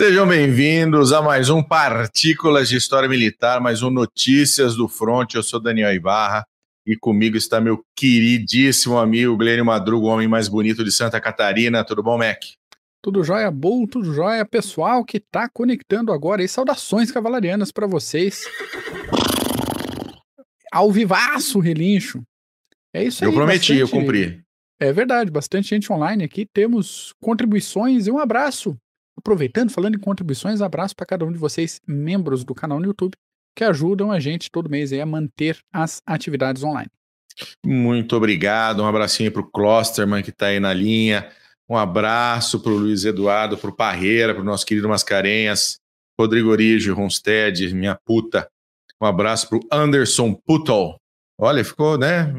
Sejam bem-vindos a mais um Partículas de História Militar, mais um Notícias do Front. Eu sou Daniel Ibarra e comigo está meu queridíssimo amigo Glênio Madruga, o homem mais bonito de Santa Catarina. Tudo bom, Mac? Tudo jóia, bom, tudo jóia, pessoal que está conectando agora. E saudações cavalarianas para vocês. Ao vivaço, relincho. É isso aí. Eu prometi, bastante... eu cumpri. É verdade, bastante gente online aqui. Temos contribuições e um abraço. Aproveitando, falando em contribuições, abraço para cada um de vocês, membros do canal no YouTube, que ajudam a gente todo mês a manter as atividades online. Muito obrigado. Um abracinho para o Klosterman que está aí na linha. Um abraço para o Luiz Eduardo, para o Parreira, para o nosso querido Mascarenhas, Rodrigo Origi, Ronstead, minha puta. Um abraço para o Anderson Putol, Olha, ficou, né?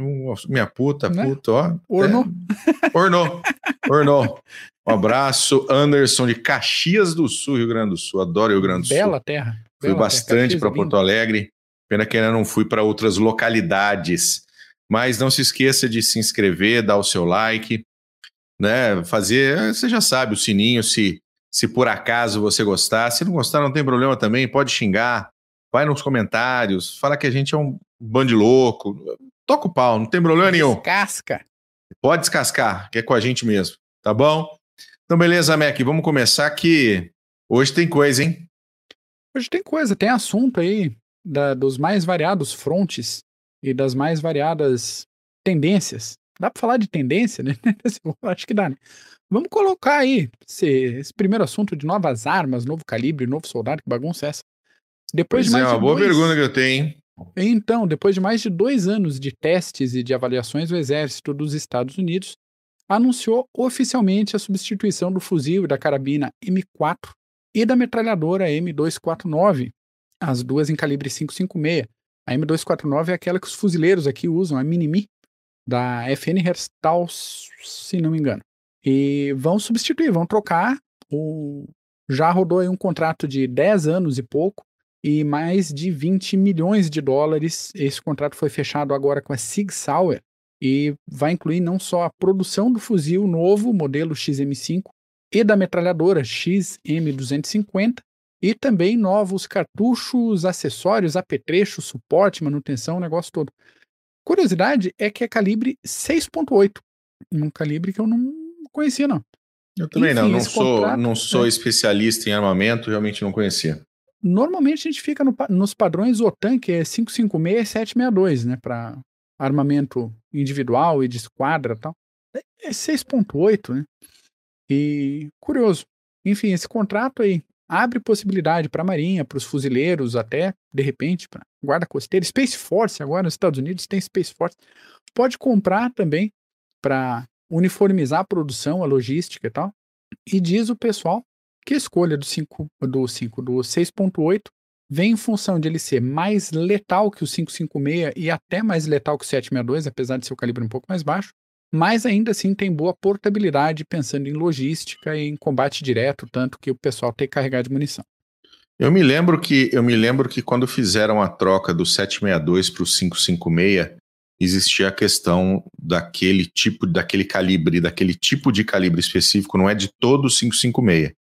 Minha puta, né? puta, ó. Ornou. É. Ornou. Ornou. Um abraço, Anderson de Caxias do Sul, Rio Grande do Sul. Adoro Rio Grande do Sul. Bela terra. Fui Bela bastante para Porto Alegre. Pena que ainda não fui para outras localidades. Mas não se esqueça de se inscrever, dar o seu like, né? Fazer, você já sabe, o sininho, se, se por acaso você gostar. Se não gostar, não tem problema também, pode xingar. Vai nos comentários, fala que a gente é um bando louco. Toca o pau, não tem problema nenhum. Descasca. Pode descascar, que é com a gente mesmo, tá bom? Então, beleza, Mac, vamos começar que hoje tem coisa, hein? Hoje tem coisa, tem assunto aí da, dos mais variados frontes e das mais variadas tendências. Dá para falar de tendência, né? Acho que dá, né? Vamos colocar aí esse, esse, primeiro assunto de novas armas, novo calibre, novo soldado, que bagunça é essa? Depois pois de mais é, uma boa dois... pergunta que eu tenho, hein? Então, depois de mais de dois anos de testes e de avaliações, o Exército dos Estados Unidos anunciou oficialmente a substituição do fuzil e da carabina M4 e da metralhadora M249, as duas em calibre 5.56. A M249 é aquela que os fuzileiros aqui usam, a Minimi, da FN Herstal, se não me engano. E vão substituir, vão trocar. O... Já rodou aí um contrato de 10 anos e pouco e mais de 20 milhões de dólares. Esse contrato foi fechado agora com a Sig Sauer e vai incluir não só a produção do fuzil novo, modelo XM5, e da metralhadora XM250, e também novos cartuchos, acessórios, apetrechos, suporte, manutenção, o negócio todo. Curiosidade é que é calibre 6.8, um calibre que eu não conhecia não. Eu também Enfim, não, não sou, contrato, não sou é... especialista em armamento, realmente não conhecia. Normalmente a gente fica no, nos padrões OTAN, que é 556 e 762, né? Para armamento individual e de esquadra tal. É 6.8, né? E curioso. Enfim, esse contrato aí abre possibilidade para a Marinha, para os fuzileiros, até, de repente, para Guarda Costeira. Space Force, agora nos Estados Unidos tem Space Force. Pode comprar também para uniformizar a produção, a logística e tal. E diz o pessoal que a escolha do 5 do 5 do 6.8 vem em função de ele ser mais letal que o 556 e até mais letal que o 762, apesar de seu calibre um pouco mais baixo, mas ainda assim tem boa portabilidade pensando em logística e em combate direto, tanto que o pessoal tem que carregar de munição. Eu me lembro que eu me lembro que quando fizeram a troca do 762 para o 556, existia a questão daquele tipo, daquele calibre, daquele tipo de calibre específico, não é de todo o 556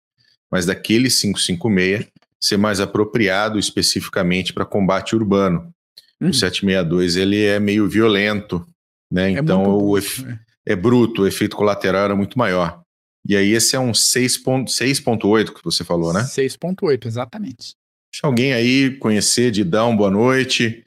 mas daquele 556 ser mais apropriado especificamente para combate urbano. Uhum. O 762 ele é meio violento, né? É então o bruto, é. é bruto, o efeito colateral era muito maior. E aí esse é um 6.8 que você falou, né? 6.8, exatamente. Deixa alguém aí conhecer, Didão, boa noite.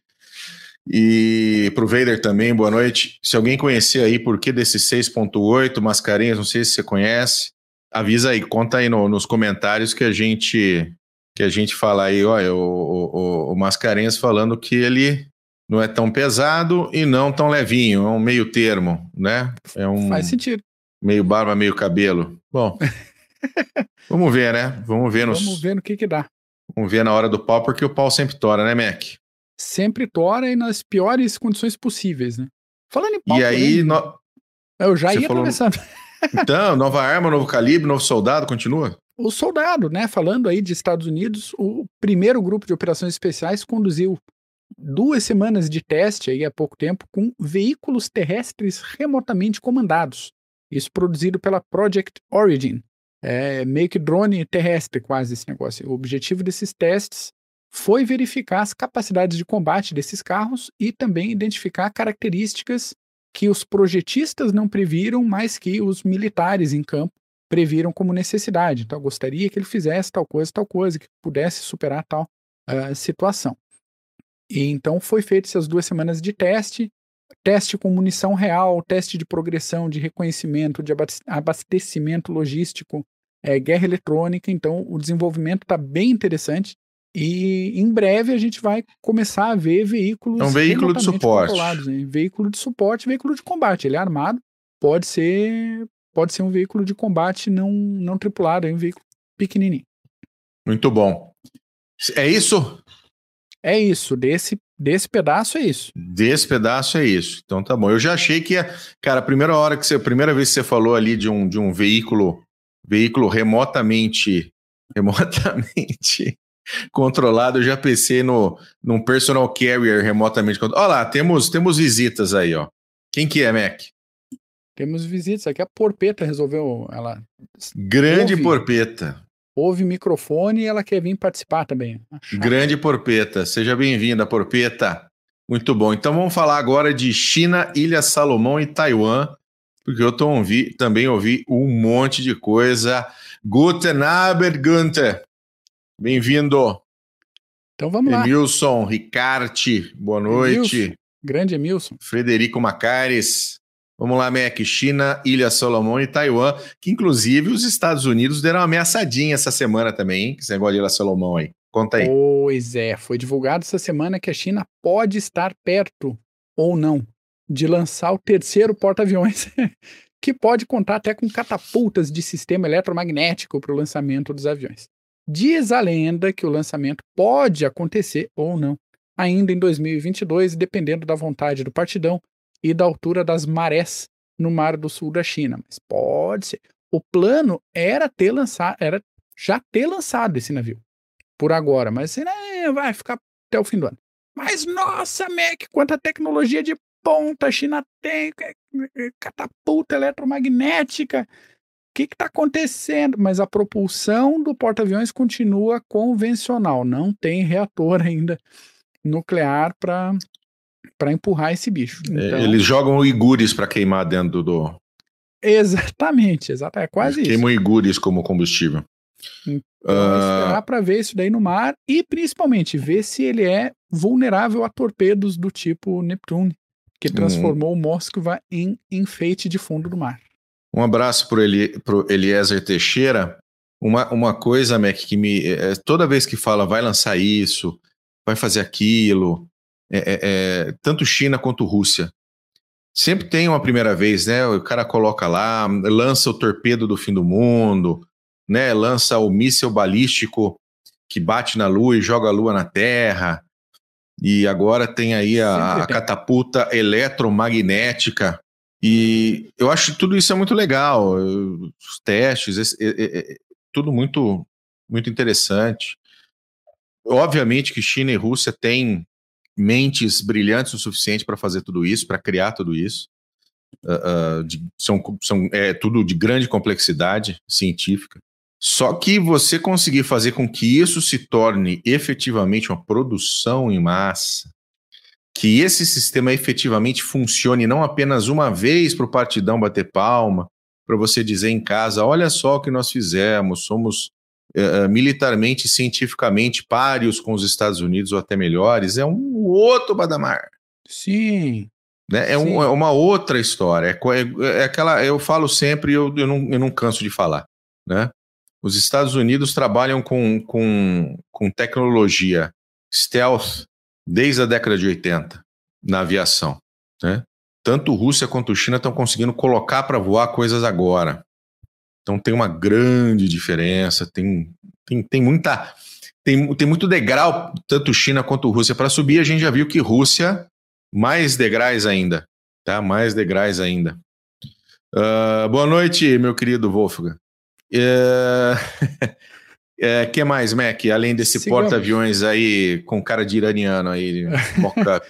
E pro Vader também, boa noite. Se alguém conhecer aí por que desse 6.8, Mascarenhas, não sei se você conhece, avisa aí, conta aí no, nos comentários que a gente que a gente fala aí, olha, o, o, o Mascarenhas falando que ele não é tão pesado e não tão levinho, é um meio termo, né? É um Faz sentido. Meio barba, meio cabelo. Bom, vamos ver, né? Vamos ver nos... Vamos ver no que que dá. Vamos ver na hora do pau, porque o pau sempre tora, né, Mac? Sempre tora e nas piores condições possíveis, né? Falando em pau... E aí... No... Eu já Você ia falou... atravessando. Então, nova arma, novo calibre, novo soldado, continua? O soldado, né? Falando aí de Estados Unidos, o primeiro grupo de operações especiais conduziu duas semanas de teste aí há pouco tempo com veículos terrestres remotamente comandados. Isso produzido pela Project Origin. É meio que drone terrestre, quase esse negócio. O objetivo desses testes foi verificar as capacidades de combate desses carros e também identificar características que os projetistas não previram, mas que os militares em campo previram como necessidade. Então, gostaria que ele fizesse tal coisa, tal coisa, que pudesse superar tal uh, situação. E então foi feito essas duas semanas de teste, teste com munição real, teste de progressão, de reconhecimento, de abastecimento logístico, é, guerra eletrônica. Então, o desenvolvimento está bem interessante. E em breve a gente vai começar a ver veículos. É um veículo de suporte. Né? Veículo de suporte, veículo de combate. Ele é armado, pode ser pode ser um veículo de combate não, não tripulado, é um veículo pequenininho. Muito bom. É isso? É isso. Desse, desse pedaço é isso. Desse pedaço é isso. Então tá bom. Eu já achei que, cara, a primeira hora que você, a primeira vez que você falou ali de um, de um veículo, veículo remotamente, remotamente controlado, eu já pensei no num personal carrier remotamente controlado. Olha lá, temos temos visitas aí, ó. Quem que é, Mac? Temos visitas aqui. A Porpeta resolveu ela. Grande ouve, Porpeta. Ouve microfone e ela quer vir participar também. Grande Porpeta. Seja bem-vinda, Porpeta. Muito bom. Então vamos falar agora de China, Ilha Salomão e Taiwan, porque eu tô ouvi, também ouvi um monte de coisa. Guten Abend, Günther. Bem-vindo. Então vamos lá. Emilson Ricarte, boa noite. Emilson, grande Emilson. Frederico Macares. Vamos lá, Mac. China, Ilha Solomão e Taiwan, que inclusive os Estados Unidos deram uma ameaçadinha essa semana também, hein? Que esse negócio de Ilha Solomão aí. Conta aí. Pois é, foi divulgado essa semana que a China pode estar perto, ou não, de lançar o terceiro porta-aviões, que pode contar até com catapultas de sistema eletromagnético para o lançamento dos aviões. Diz a lenda que o lançamento pode acontecer ou não, ainda em 2022, dependendo da vontade do partidão e da altura das marés no Mar do Sul da China. Mas pode ser. O plano era ter lançado, era já ter lançado esse navio por agora, mas né, vai ficar até o fim do ano. Mas nossa, Mac, quanta tecnologia de ponta a China tem, catapulta eletromagnética, que está acontecendo? Mas a propulsão do porta-aviões continua convencional, não tem reator ainda nuclear para para empurrar esse bicho. É, então, Eles jogam igures para queimar dentro do. Exatamente, exatamente, é quase Eles isso. Queimam igures como combustível. Então, uh... esperar para ver isso daí no mar e principalmente ver se ele é vulnerável a torpedos do tipo Neptune, que hum. transformou o Moskva em enfeite de fundo do mar. Um abraço para Eli, o Eliezer Teixeira. Uma, uma coisa, Mac, que me. É, toda vez que fala vai lançar isso, vai fazer aquilo, é, é, é, tanto China quanto Rússia. Sempre tem uma primeira vez, né? O cara coloca lá, lança o torpedo do fim do mundo, né? Lança o míssil balístico que bate na Lua e joga a Lua na Terra. E agora tem aí a, a catapulta eletromagnética e eu acho que tudo isso é muito legal, os testes, é, é, tudo muito, muito interessante. Obviamente que China e Rússia têm mentes brilhantes o suficiente para fazer tudo isso, para criar tudo isso. Uh, uh, de, são são é, tudo de grande complexidade científica. Só que você conseguir fazer com que isso se torne efetivamente uma produção em massa, que esse sistema efetivamente funcione não apenas uma vez para o partidão bater palma, para você dizer em casa: olha só o que nós fizemos, somos uh, militarmente e cientificamente páreos com os Estados Unidos ou até melhores, é um outro badamar. Sim. Né? É, um, é, uma outra história. É, é, é, aquela. Eu falo sempre, eu, eu, não, eu não canso de falar. Né? Os Estados Unidos trabalham com, com, com tecnologia stealth desde a década de 80 na aviação. Né? Tanto Rússia quanto China estão conseguindo colocar para voar coisas agora. Então tem uma grande diferença, tem, tem, tem muita. Tem, tem muito degrau, tanto China quanto Rússia, para subir. A gente já viu que Rússia, mais degraus ainda. Tá? Mais degraus ainda. Uh, boa noite, meu querido Wolfgang. Uh, É, que mais, Mac? Além desse porta-aviões aí com cara de iraniano aí, mock-up.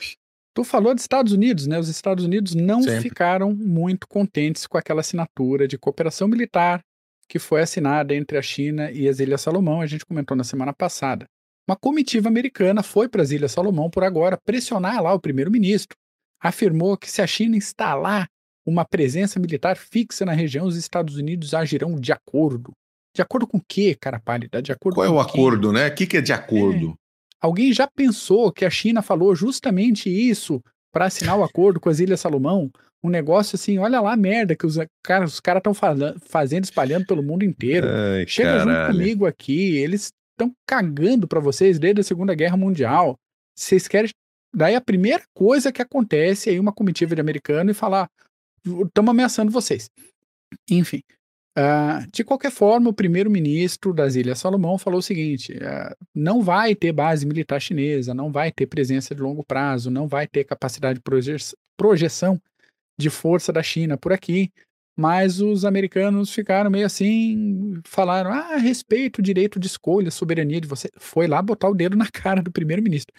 tu falou dos Estados Unidos, né? Os Estados Unidos não Sempre. ficaram muito contentes com aquela assinatura de cooperação militar que foi assinada entre a China e as Ilhas Salomão, a gente comentou na semana passada. Uma comitiva americana foi para as Ilhas Salomão por agora pressionar lá o primeiro-ministro. Afirmou que se a China instalar uma presença militar fixa na região, os Estados Unidos agirão de acordo. De acordo com o quê, cara pálida? De acordo Qual é o quê? acordo, né? O que, que é de acordo? Alguém já pensou que a China falou justamente isso para assinar o acordo com as Ilhas Salomão? Um negócio assim, olha lá a merda que os caras os cara estão fazendo, espalhando pelo mundo inteiro. Ai, Chega junto caralho. comigo aqui, eles estão cagando para vocês desde a Segunda Guerra Mundial. Vocês querem. Daí a primeira coisa que acontece é uma comitiva de americano e falar: estamos ameaçando vocês. Enfim. Ah, de qualquer forma, o primeiro-ministro das Ilhas Salomão falou o seguinte: ah, não vai ter base militar chinesa, não vai ter presença de longo prazo, não vai ter capacidade de proje projeção de força da China por aqui. Mas os americanos ficaram meio assim, falaram: ah, respeito o direito de escolha, soberania de você. Foi lá botar o dedo na cara do primeiro-ministro.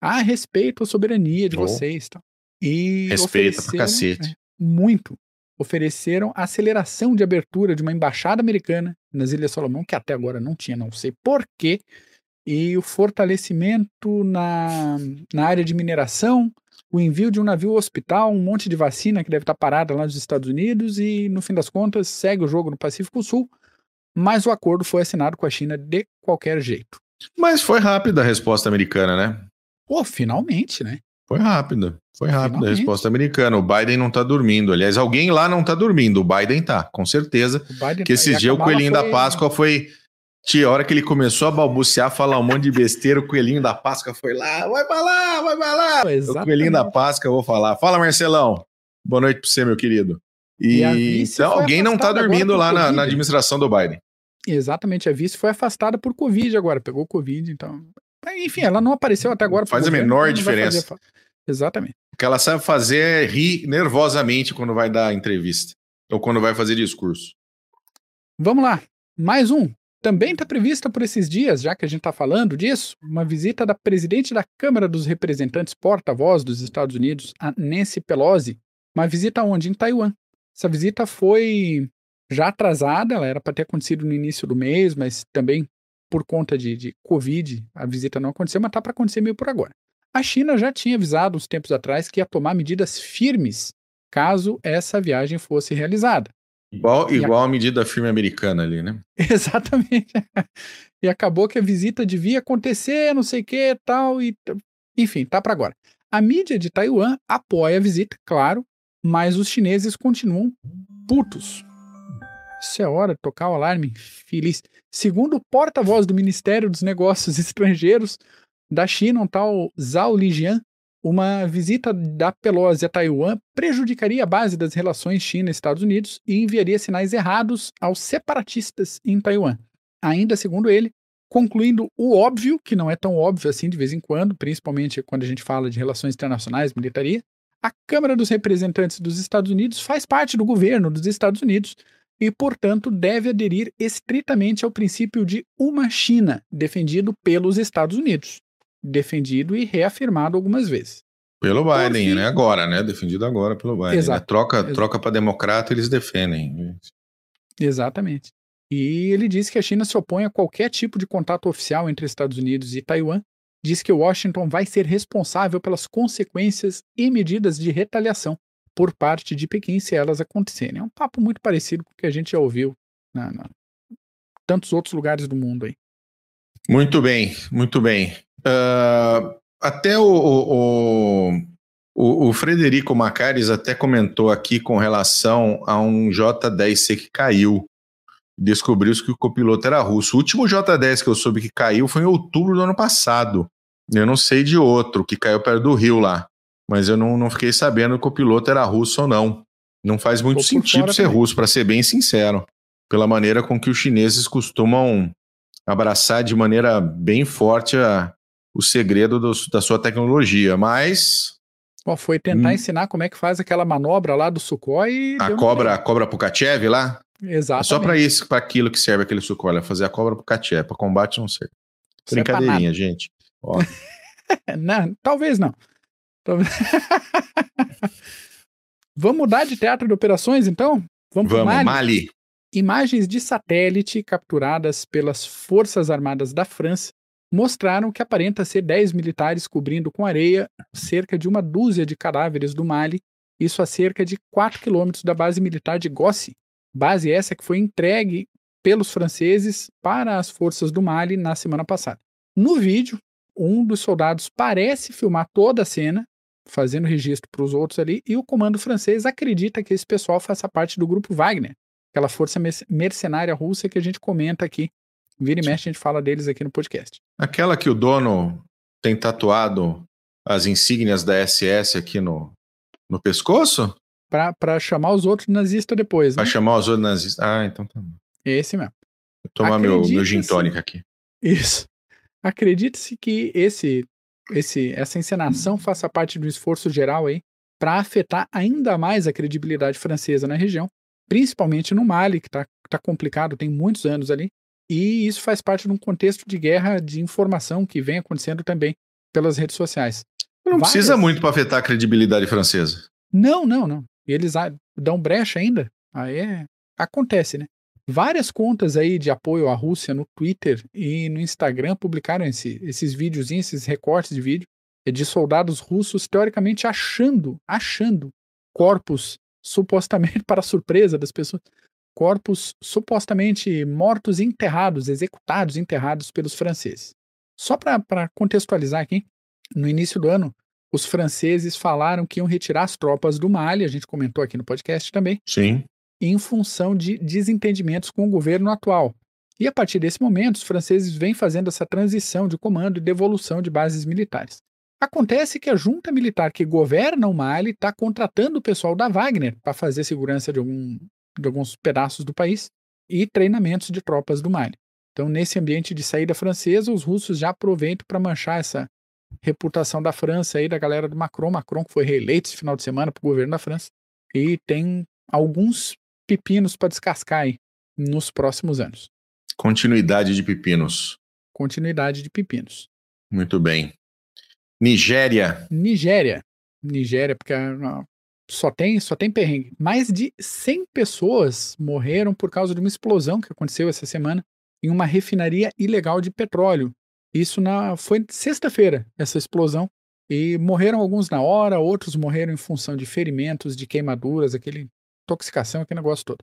Ah, respeito a soberania de Oh. vocês. Tal. E Respeita pra cacete. é, muito. Ofereceram aceleração de abertura de uma embaixada americana nas Ilhas Salomão, que até agora não tinha, não sei porquê, e o fortalecimento na, na área de mineração, o envio de um navio hospital, um monte de vacina que deve estar parada lá nos Estados Unidos, e no fim das contas segue o jogo no Pacífico Sul, mas o acordo foi assinado com a China de qualquer jeito. Mas foi rápida a resposta americana, né? Pô, finalmente, né? Foi rápida. Foi rápida a resposta americana. O Biden não tá dormindo. Aliás, alguém lá não tá dormindo. O Biden tá, com certeza. Biden Que esse dia o coelhinho da foi- Páscoa foi. Tia, a hora que ele começou a balbuciar, falar um monte de besteira, o coelhinho da Páscoa foi lá, vai pra lá, vai pra lá. O coelhinho da Páscoa, eu vou falar. Fala, Marcelão. Boa noite pra você, meu querido. E, E então, alguém não tá dormindo lá na, na administração do Biden. Exatamente, a vice foi afastada por Covid agora, pegou Covid, então. Enfim, ela não apareceu até agora. Faz a menor então diferença. fazer fa- Exatamente. O que ela sabe fazer é rir nervosamente quando vai dar entrevista. Ou quando vai fazer discurso. Vamos lá, mais um. Também está prevista por esses dias, já que a gente está falando disso, uma visita da presidente da Câmara dos Representantes, porta-voz dos Estados Unidos, a Nancy Pelosi. Uma visita onde? Em Taiwan. Essa visita foi já atrasada, ela era para ter acontecido no início do mês, mas também por conta de, de Covid, a visita não aconteceu, mas está para acontecer meio por agora. A China já tinha avisado uns tempos atrás que ia tomar medidas firmes caso essa viagem fosse realizada. Igual, E a- igual a medida firme americana ali, né? Exatamente. E acabou que a visita devia acontecer, não sei o que, tal, e enfim, tá para agora. A mídia de Taiwan apoia a visita, claro, mas os chineses continuam putos. Isso é hora de tocar o alarme feliz. Segundo o porta-voz do Ministério dos Negócios Estrangeiros da China, um tal Zhao Lijian, uma visita da Pelosi a Taiwan prejudicaria a base das relações China-Estados Unidos e enviaria sinais errados aos separatistas em Taiwan. Ainda segundo ele, concluindo o óbvio, que não é tão óbvio assim de vez em quando, principalmente quando a gente fala de relações internacionais, militaria, a Câmara dos Representantes dos Estados Unidos faz parte do governo dos Estados Unidos e, portanto, deve aderir estritamente ao princípio de uma China, defendido pelos Estados Unidos defendido e reafirmado algumas vezes. Pelo Biden, fim- né? Agora, né? Defendido agora pelo Biden. Exato. né? Troca, Exato. troca para democrata, eles defendem. Exatamente. E ele disse que a China se opõe a qualquer tipo de contato oficial entre Estados Unidos e Taiwan. Diz que Washington vai ser responsável pelas consequências e medidas de retaliação por parte de Pequim se elas acontecerem. É um papo muito parecido com o que a gente já ouviu na, na tantos outros lugares do mundo aí. Muito bem, muito bem. Ah, até o, o, o, o Frederico Macares até comentou aqui com relação a um J10C que caiu. Descobriu-se que o copiloto era russo. O último J10 que eu soube que caiu foi em outubro do ano passado. Eu não sei de outro que caiu perto do Rio lá. Mas eu não, não fiquei sabendo que o piloto era russo ou não. Não faz muito sentido ser também. russo, para ser bem sincero. Pela maneira com que os chineses costumam abraçar de maneira bem forte a, o segredo dos- da sua tecnologia. Mas foi tentar Hum. ensinar como é que faz aquela manobra lá do Sukhoi a cobra, a cobra Pukachev lá, pé. é só para isso, para aquilo que serve aquele Sukhoi, é fazer a cobra Pukachev, para combate não serve. Serve pra Brincadeirinha, gente. Ó, Não, talvez não. Talvez- Vamos mudar de teatro de operações, então? Vamos, vamos, Mali? Mali. Imagens de satélite capturadas pelas Forças Armadas da França mostraram que aparenta ser 10 militares cobrindo com areia cerca de uma dúzia de cadáveres do Mali, isso a cerca de 4 quilômetros da base militar de Gossi, base essa que foi entregue pelos franceses para as forças do Mali na semana passada. No vídeo, um dos soldados parece filmar toda a cena, fazendo registro para os outros ali, e o comando francês acredita que esse pessoal faça parte do grupo Wagner, aquela força mercenária russa que a gente comenta aqui. Vira e mexe, a gente fala deles aqui no podcast. Aquela que o dono tem tatuado as insígnias da SS aqui no, no pescoço? Para chamar os outros nazistas depois. Para né? chamar os outros nazistas. Ah, então tá bom. Esse mesmo. Vou tomar meu, meu gin tônica aqui. Isso. Acredite-se que esse, esse, essa encenação faça parte do esforço geral aí para afetar ainda mais a credibilidade francesa na região, principalmente no Mali, que está tá complicado, tem muitos anos ali, e isso faz parte de um contexto de guerra de informação que vem acontecendo também pelas redes sociais. Não Várias... precisa muito para afetar a credibilidade francesa. Não, não, não. Eles dão brecha ainda. Aí é... acontece, né? Várias contas aí de apoio à Rússia no Twitter e no Instagram publicaram esse, esses videozinhos, esses recortes de vídeo de soldados russos teoricamente achando, achando corpos supostamente para surpresa das pessoas, corpos supostamente mortos enterrados, executados, enterrados pelos franceses. Só para contextualizar aqui, no início do ano, os franceses falaram que iam retirar as tropas do Mali, a gente comentou aqui no podcast também. Sim em função de desentendimentos com o governo atual. E a partir desse momento, os franceses vêm fazendo essa transição de comando e devolução de bases militares. Acontece que a junta militar que governa o Mali está contratando o pessoal da Wagner para fazer segurança de, algum, de alguns pedaços do país e treinamentos de tropas do Mali. Então, nesse ambiente de saída francesa, os russos já aproveitam para manchar essa reputação da França aí, da galera do Macron. Macron que foi reeleito esse final de semana para o governo da França. E tem alguns pepinos para descascar aí nos próximos anos. Continuidade de pepinos. Continuidade de pepinos. Muito bem. Nigéria. Nigéria. Nigéria, porque ah, só tem, só tem perrengue. Mais de 100 pessoas morreram por causa de uma explosão que aconteceu essa semana em uma refinaria ilegal de petróleo. Isso na, foi sexta-feira, essa explosão. E morreram alguns na hora, outros morreram em função de ferimentos, de queimaduras, aquele intoxicação, aquele negócio todo.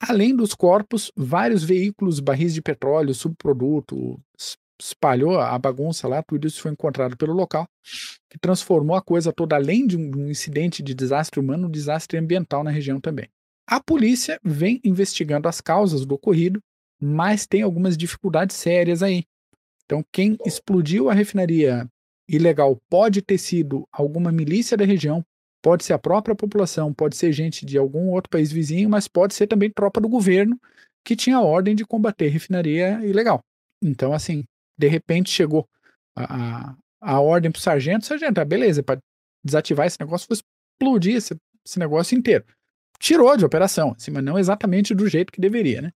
Além dos corpos, vários veículos, barris de petróleo, subproduto, espalhou a bagunça lá, tudo isso foi encontrado pelo local, que transformou a coisa toda, além de um, incidente de desastre humano, um desastre ambiental na região também. A polícia vem investigando as causas do ocorrido, mas tem algumas dificuldades sérias aí. Então, quem explodiu a refinaria ilegal pode ter sido alguma milícia da região, Pode ser a própria população, pode ser gente de algum outro país vizinho, mas pode ser também tropa do governo que tinha ordem de combater refinaria ilegal. Então, assim, de repente chegou a, a, a ordem para o sargento, sargento, ah, beleza, para desativar esse negócio, vou explodir esse, esse negócio inteiro. Tirou de operação, assim, mas não exatamente do jeito que deveria, né?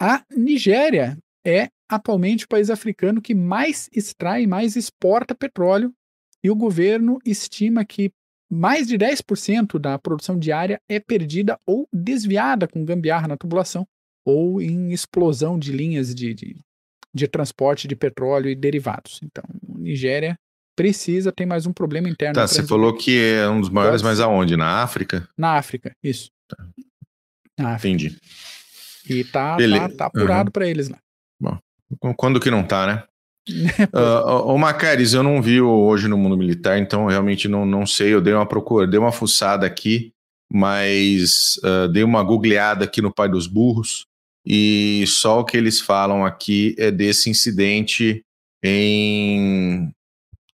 A Nigéria é atualmente o país africano que mais extrai, mais exporta petróleo, e o governo estima que mais de 10% da produção diária é perdida ou desviada com gambiarra na tubulação ou em explosão de linhas de, de, de transporte de petróleo e derivados. Então, Nigéria precisa, tem mais um problema interno. Tá, você falou que é um dos maiores, mas aonde? Na África? Na África, isso. Tá. Na África. Entendi. E tá, tá, tá apurado uhum. para eles lá. Bom, quando que não tá, né? uh, o Macaris, eu não vi hoje no mundo militar, então realmente não, não sei. Eu dei uma procura, dei uma fuçada aqui, mas uh, dei uma googleada aqui no Pai dos Burros e só o que eles falam aqui é desse incidente em,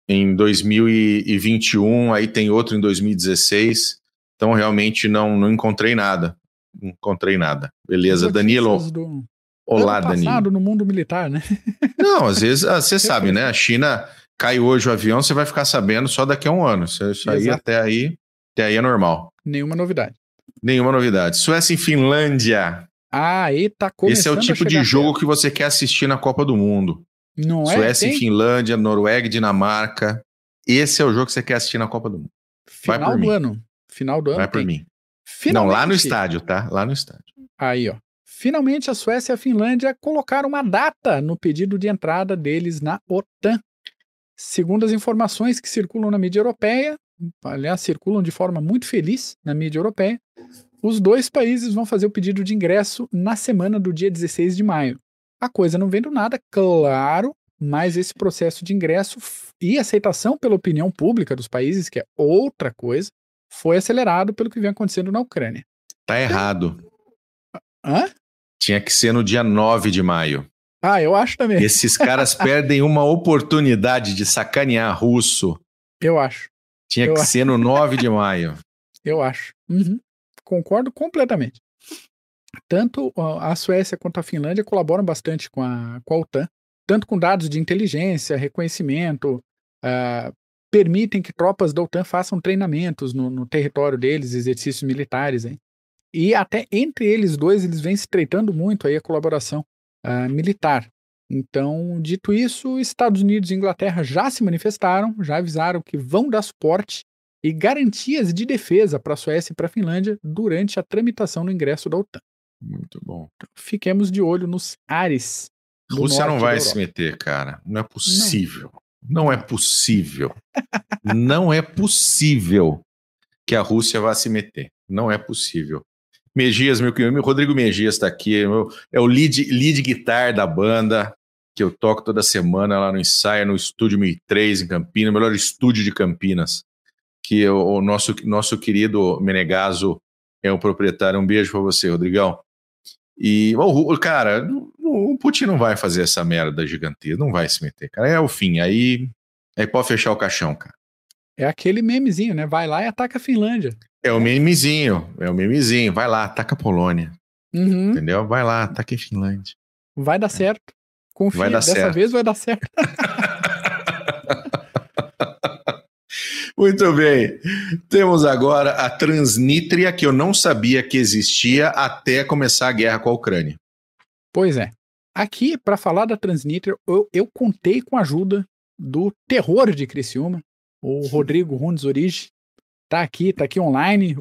em 2021, aí tem outro em 2016. Então realmente não, não encontrei nada. Não encontrei nada. Beleza, Danilo. Do, Olá, Dani. no mundo militar, né? Não, às vezes ah, você sabe, né? A China cai hoje o avião, você vai ficar sabendo só daqui a um ano. Isso aí até aí, até aí é normal. Nenhuma novidade. Nenhuma novidade. Suécia e Finlândia. Ah, aí tá começando Esse é o tipo de jogo perto. que você quer assistir na Copa do Mundo. Não Suécia é? Suécia e Finlândia, Noruega e Dinamarca. Esse é o jogo que você quer assistir na Copa do Mundo. Final Vai por do mim. ano. Final do ano. Vai por tem. mim. Finalmente. Não, lá no estádio, tá? Lá no estádio. Aí, ó. Finalmente, a Suécia e a Finlândia colocaram uma data no pedido de entrada deles na OTAN. Segundo as informações que circulam na mídia europeia, aliás, circulam de forma muito feliz na mídia europeia, os dois países vão fazer o pedido de ingresso na semana do dia 16 de maio. A coisa não vem do nada, claro, mas esse processo de ingresso e aceitação pela opinião pública dos países, que é outra coisa, foi acelerado pelo que vem acontecendo na Ucrânia. Tá errado. Hã? Tinha que ser no dia 9 de maio. Ah, eu acho também. Esses caras perdem uma oportunidade de sacanear russo. Eu acho. Tinha Eu que acho. ser no 9 de maio. Eu acho. Uhum. Concordo completamente. Tanto a Suécia quanto a Finlândia colaboram bastante com a, com a OTAN, tanto com dados de inteligência, reconhecimento, ah, permitem que tropas da OTAN façam treinamentos no, no território deles, exercícios militares. Hein? E até entre eles dois, eles vêm se estreitando muito aí a colaboração ah, militar. Então, dito isso, Estados Unidos e Inglaterra já se manifestaram, já avisaram que vão dar suporte e garantias de defesa para a Suécia e para a Finlândia durante a tramitação do ingresso da OTAN. Muito bom. Fiquemos de olho nos ares. do Rússia não vai se meter, cara. Não é possível. Não, é possível. não é possível que a Rússia vá se meter. Não é possível. Megias, meu querido, Rodrigo Megias está aqui, meu- é o lead, lead guitar da banda, que eu toco toda semana lá no ensaio, no Estúdio 1003 em Campinas, o melhor estúdio de Campinas, que o, nosso, nosso querido Menegaso é o proprietário. Um beijo para você, Rodrigão. E, o cara, o o Putin não vai fazer essa merda gigantesca, não vai se meter, cara. É o fim, aí, aí pode fechar o caixão, cara. É aquele memezinho, né? Vai lá e ataca a Finlândia. É o memezinho, é o memezinho. Vai lá, ataca a Polônia, Uhum, entendeu? Vai lá, ataca a Finlândia. Vai dar certo. Confia, Vai dar dessa certo. vez vai dar certo. Muito bem. Temos agora a Transnistria, que eu não sabia que existia até começar a guerra com a Ucrânia. Pois é. Aqui, para falar da Transnistria, eu, eu contei com a ajuda do terror de Criciúma, o Rodrigo Rundes Origi. Tá aqui, tá aqui online.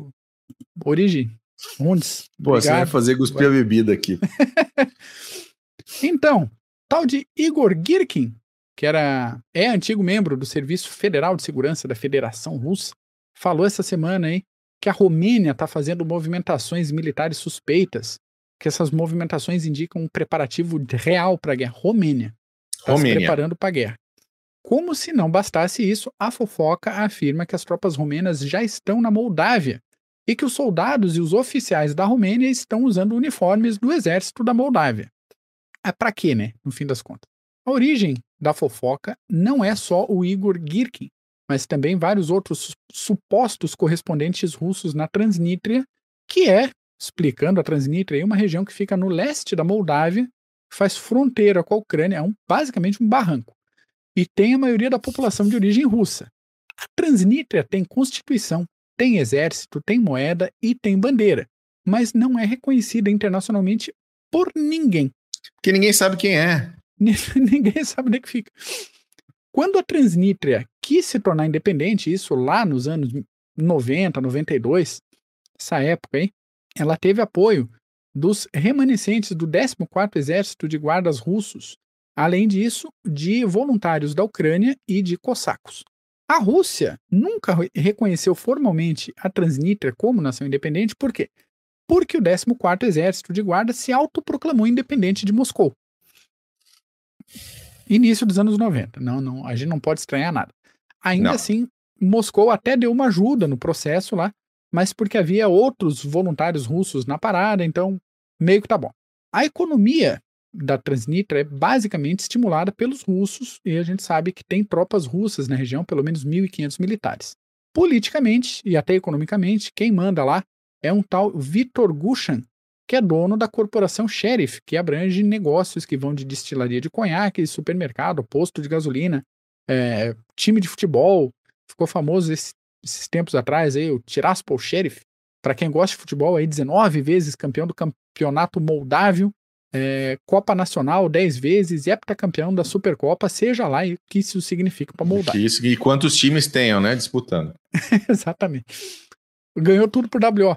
Origi, Rundes. Pô, você vai obrigado. fazer cuspir a bebida aqui. Então, tal de Igor Girkin, que era é antigo membro do Serviço Federal de Segurança da Federação Russa, falou essa semana aí que a Romênia está fazendo movimentações militares suspeitas, que essas movimentações indicam um preparativo real para a guerra. Romênia está se preparando para a guerra. Como se não bastasse isso, a fofoca afirma que as tropas romênias já estão na Moldávia e que os soldados e os oficiais da Romênia estão usando uniformes do exército da Moldávia. É para quê, né? No fim das contas. A origem da fofoca não é só o Igor Girkin, mas também vários outros su- supostos correspondentes russos na Transnistria, que é, explicando a Transnistria, é uma região que fica no leste da Moldávia, faz fronteira com a Ucrânia, é um, basicamente um barranco, e tem a maioria da população de origem russa. A Transnistria tem constituição, tem exército, tem moeda e tem bandeira, mas não é reconhecida internacionalmente por ninguém. Porque ninguém sabe quem é. Ninguém sabe onde é que fica. Quando a Transnistria quis se tornar independente, isso lá nos anos 90, 92, essa época aí, ela teve apoio dos remanescentes do 14º Exército de Guardas Russos, além disso, de voluntários da Ucrânia e de cossacos. A Rússia nunca re- reconheceu formalmente a Transnistria como nação independente, por quê? Porque o 14º Exército de Guarda se autoproclamou independente de Moscou. Início dos anos 90. Não, não, a gente não pode estranhar nada. Ainda Não. assim, Moscou até deu uma ajuda no processo lá, mas porque havia outros voluntários russos na parada, então meio que tá bom. A economia da Transnistria é basicamente estimulada pelos russos e a gente sabe que tem tropas russas na região, pelo menos 1.500 militares. Politicamente e até economicamente, quem manda lá é um tal Viktor Gushan, que é dono da corporação Sheriff, que abrange negócios que vão de destilaria de conhaque, supermercado, posto de gasolina, é, time de futebol. Ficou famoso esse- esses tempos atrás aí, o Tiraspol Sheriff. Para quem gosta de futebol, aí 19 vezes campeão do campeonato moldávio, é, Copa Nacional 10 vezes e heptacampeão da Supercopa, seja lá o que isso significa para Moldávia. Isso, e quantos times tenham, né, disputando. Exatamente. Ganhou tudo por WO.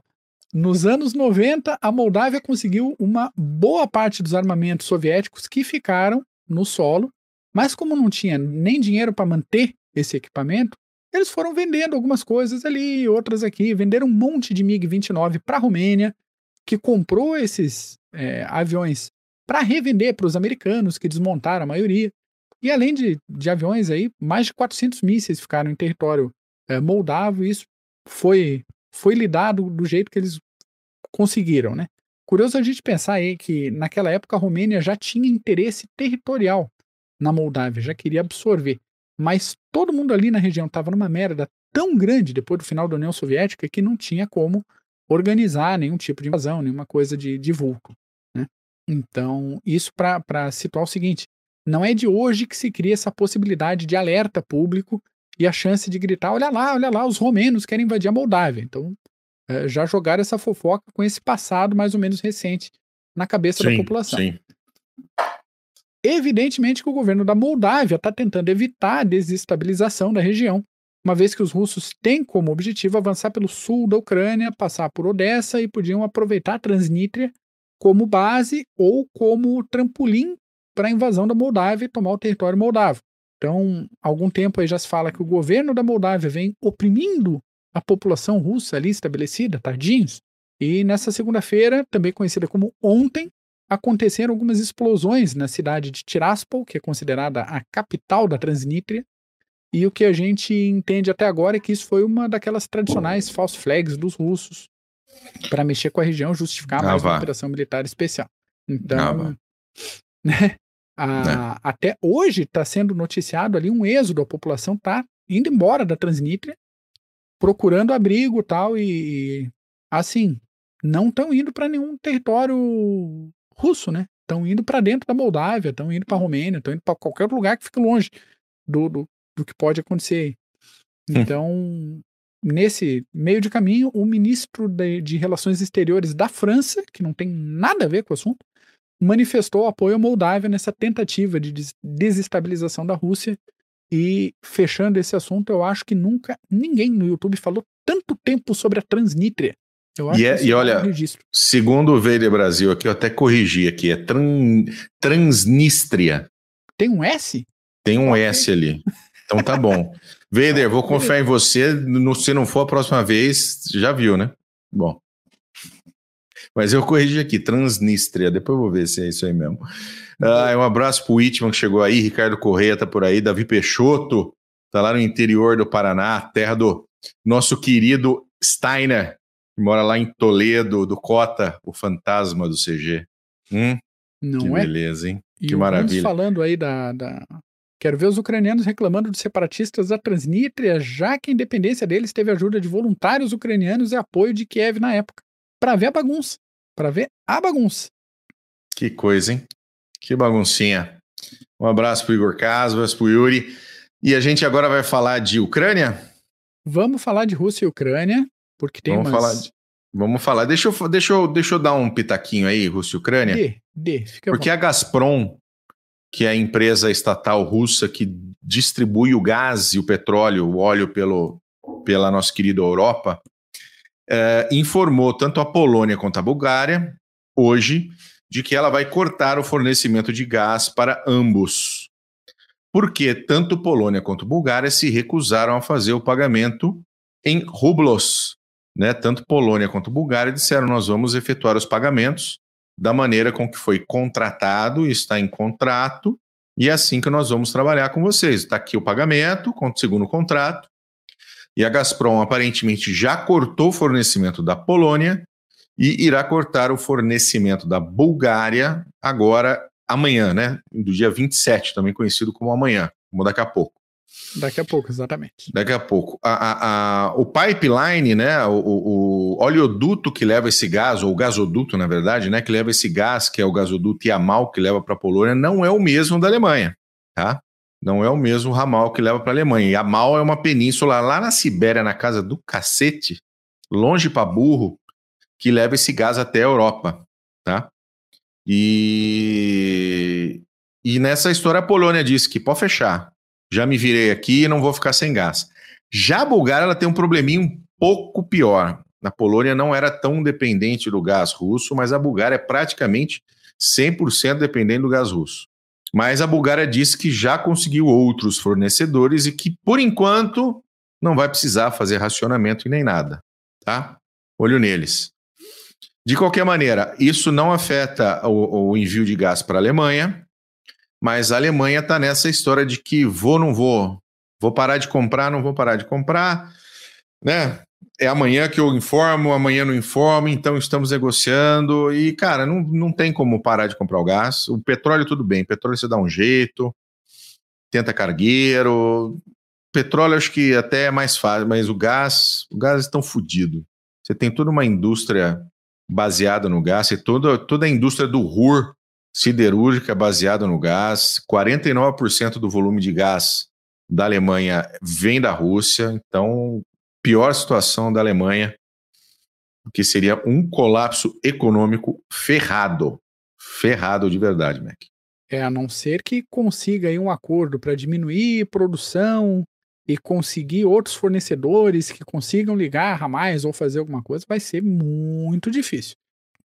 Nos anos 90, a Moldávia conseguiu uma boa parte dos armamentos soviéticos que ficaram no solo, mas como não tinha nem dinheiro para manter esse equipamento, eles foram vendendo algumas coisas ali, outras aqui, venderam um monte de MiG-29 para a Romênia, que comprou esses é, aviões para revender para os americanos, que desmontaram a maioria. E além de, de aviões aí, mais de 400 mísseis ficaram em território é, moldavo, e isso foi foi lidado do jeito que eles conseguiram, né? Curioso a gente pensar aí que naquela época a Romênia já tinha interesse territorial na Moldávia, já queria absorver. Mas todo mundo ali na região estava numa merda tão grande depois do final da União Soviética que não tinha como organizar nenhum tipo de invasão, nenhuma coisa de, de vulto. Né? Então, isso para situar o seguinte: não é de hoje que se cria essa possibilidade de alerta público e a chance de gritar: olha lá, olha lá, os romenos querem invadir a Moldávia. Então, é, já jogaram essa fofoca com esse passado mais ou menos recente na cabeça sim, da população. Sim. Evidentemente que o governo da Moldávia está tentando evitar a desestabilização da região, uma vez que os russos têm como objetivo avançar pelo sul da Ucrânia, passar por Odessa e podiam aproveitar a Transnistria como base ou como trampolim para a invasão da Moldávia e tomar o território moldavo. Então, há algum tempo aí já se fala que o governo da Moldávia vem oprimindo a população russa ali estabelecida, tardinhos. E nessa segunda-feira, também conhecida como ontem, aconteceram algumas explosões na cidade de Tiraspol, que é considerada a capital da Transnistria. E o que a gente entende até agora é que isso foi uma daquelas tradicionais false flags dos russos para mexer com a região, justificar mais uma operação militar especial. Então, né, a, né? Até hoje está sendo noticiado ali um êxodo, a população está indo embora da Transnistria, procurando abrigo tal, e assim, não estão indo para nenhum território russo, né? Estão indo para dentro da Moldávia, estão indo para a Romênia, estão indo para qualquer lugar que fique longe do, do, do que pode acontecer. Hum. Então, nesse meio de caminho, o ministro de, de Relações Exteriores da França, que não tem nada a ver com o assunto, manifestou apoio à Moldávia nessa tentativa de desestabilização da Rússia. E fechando esse assunto, eu acho que nunca ninguém no YouTube falou tanto tempo sobre a Transnistria. Eu acho e, é, e olha, um segundo o Veide Brasil aqui, eu até corrigi aqui, é tran, Transnistria. Tem um S? Tem um okay. S ali. Então tá bom. Vader, vou confiar em você. Se não for a próxima vez, já viu, né? Bom. Mas eu corrigi aqui, Transnistria. Depois eu vou ver se é isso aí mesmo. Ah, um abraço pro Whitman que chegou aí, Ricardo Correia tá por aí, Davi Peixoto, tá lá no interior do Paraná, terra do nosso querido Steiner, que mora lá em Toledo, do Cota, o fantasma do CG. Hum, Não que é? beleza, hein? E que maravilha. falando aí da, da, Quero ver os ucranianos reclamando de separatistas da Transnistria, já que a independência deles teve ajuda de voluntários ucranianos e apoio de Kiev na época para ver a bagunça. Para ver a bagunça. Que coisa, hein? Que baguncinha. Um abraço pro Igor Casvas, pro Yuri. E a gente agora vai falar de Ucrânia? Vamos falar de Rússia e Ucrânia, porque tem Vamos umas... falar de... Vamos falar. Deixa eu, deixa, eu, deixa eu dar um pitaquinho aí, Rússia e Ucrânia. Dê, dê, fica Porque bom. a Gazprom, que é a empresa estatal russa que distribui o gás e o petróleo, o óleo pelo, pela nossa querida Europa, é, informou tanto a Polônia quanto a Bulgária, hoje, de que ela vai cortar o fornecimento de gás para ambos. Porque tanto Polônia quanto Bulgária se recusaram a fazer o pagamento em rublos. Né? Tanto Polônia quanto Bulgária disseram: nós vamos efetuar os pagamentos da maneira com que foi contratado, está em contrato, e é assim que nós vamos trabalhar com vocês. Está aqui o pagamento, segundo o contrato, e a Gazprom aparentemente já cortou o fornecimento da Polônia e irá cortar o fornecimento da Bulgária agora amanhã, né? Do dia 27, também conhecido como amanhã, como daqui a pouco. Daqui a pouco, exatamente. Daqui a pouco. A, a, a, o pipeline, né, o, o, o, oleoduto que leva esse gás, ou o gasoduto, na verdade, né, que leva esse gás, que é o gasoduto Yamal, que leva para a Polônia, não é o mesmo da Alemanha, tá? Não é o mesmo ramal que leva para a Alemanha. E Yamal é uma península lá na Sibéria, na casa do cacete, longe para burro, que leva esse gás até a Europa, tá? E, e nessa história a Polônia disse que pode fechar. Já me virei aqui e não vou ficar sem gás. Já a Bulgária ela tem um probleminha um pouco pior. A Polônia não era tão dependente do gás russo, mas a Bulgária é praticamente 100% dependente do gás russo. Mas a Bulgária disse que já conseguiu outros fornecedores e que, por enquanto, não vai precisar fazer racionamento e nem nada. Tá? Olho neles. De qualquer maneira, isso não afeta o, o envio de gás para a Alemanha, mas a Alemanha está nessa história de que vou, não vou, vou parar de comprar, não vou parar de comprar, né? É amanhã que eu informo, amanhã não informo, então estamos negociando e, cara, não, não tem como parar de comprar o gás. O petróleo, tudo bem, petróleo você dá um jeito, tenta cargueiro. Petróleo acho que até é mais fácil, mas o gás, o gás é tão fodido. Você tem toda uma indústria baseada no gás, e toda, toda a indústria do RUR siderúrgica baseada no gás, 49% do volume de gás da Alemanha vem da Rússia, então pior situação da Alemanha, que seria um colapso econômico ferrado, ferrado de verdade, Mac. É, a não ser que consiga aí um acordo para diminuir produção e conseguir outros fornecedores que consigam ligar a mais ou fazer alguma coisa, vai ser muito difícil.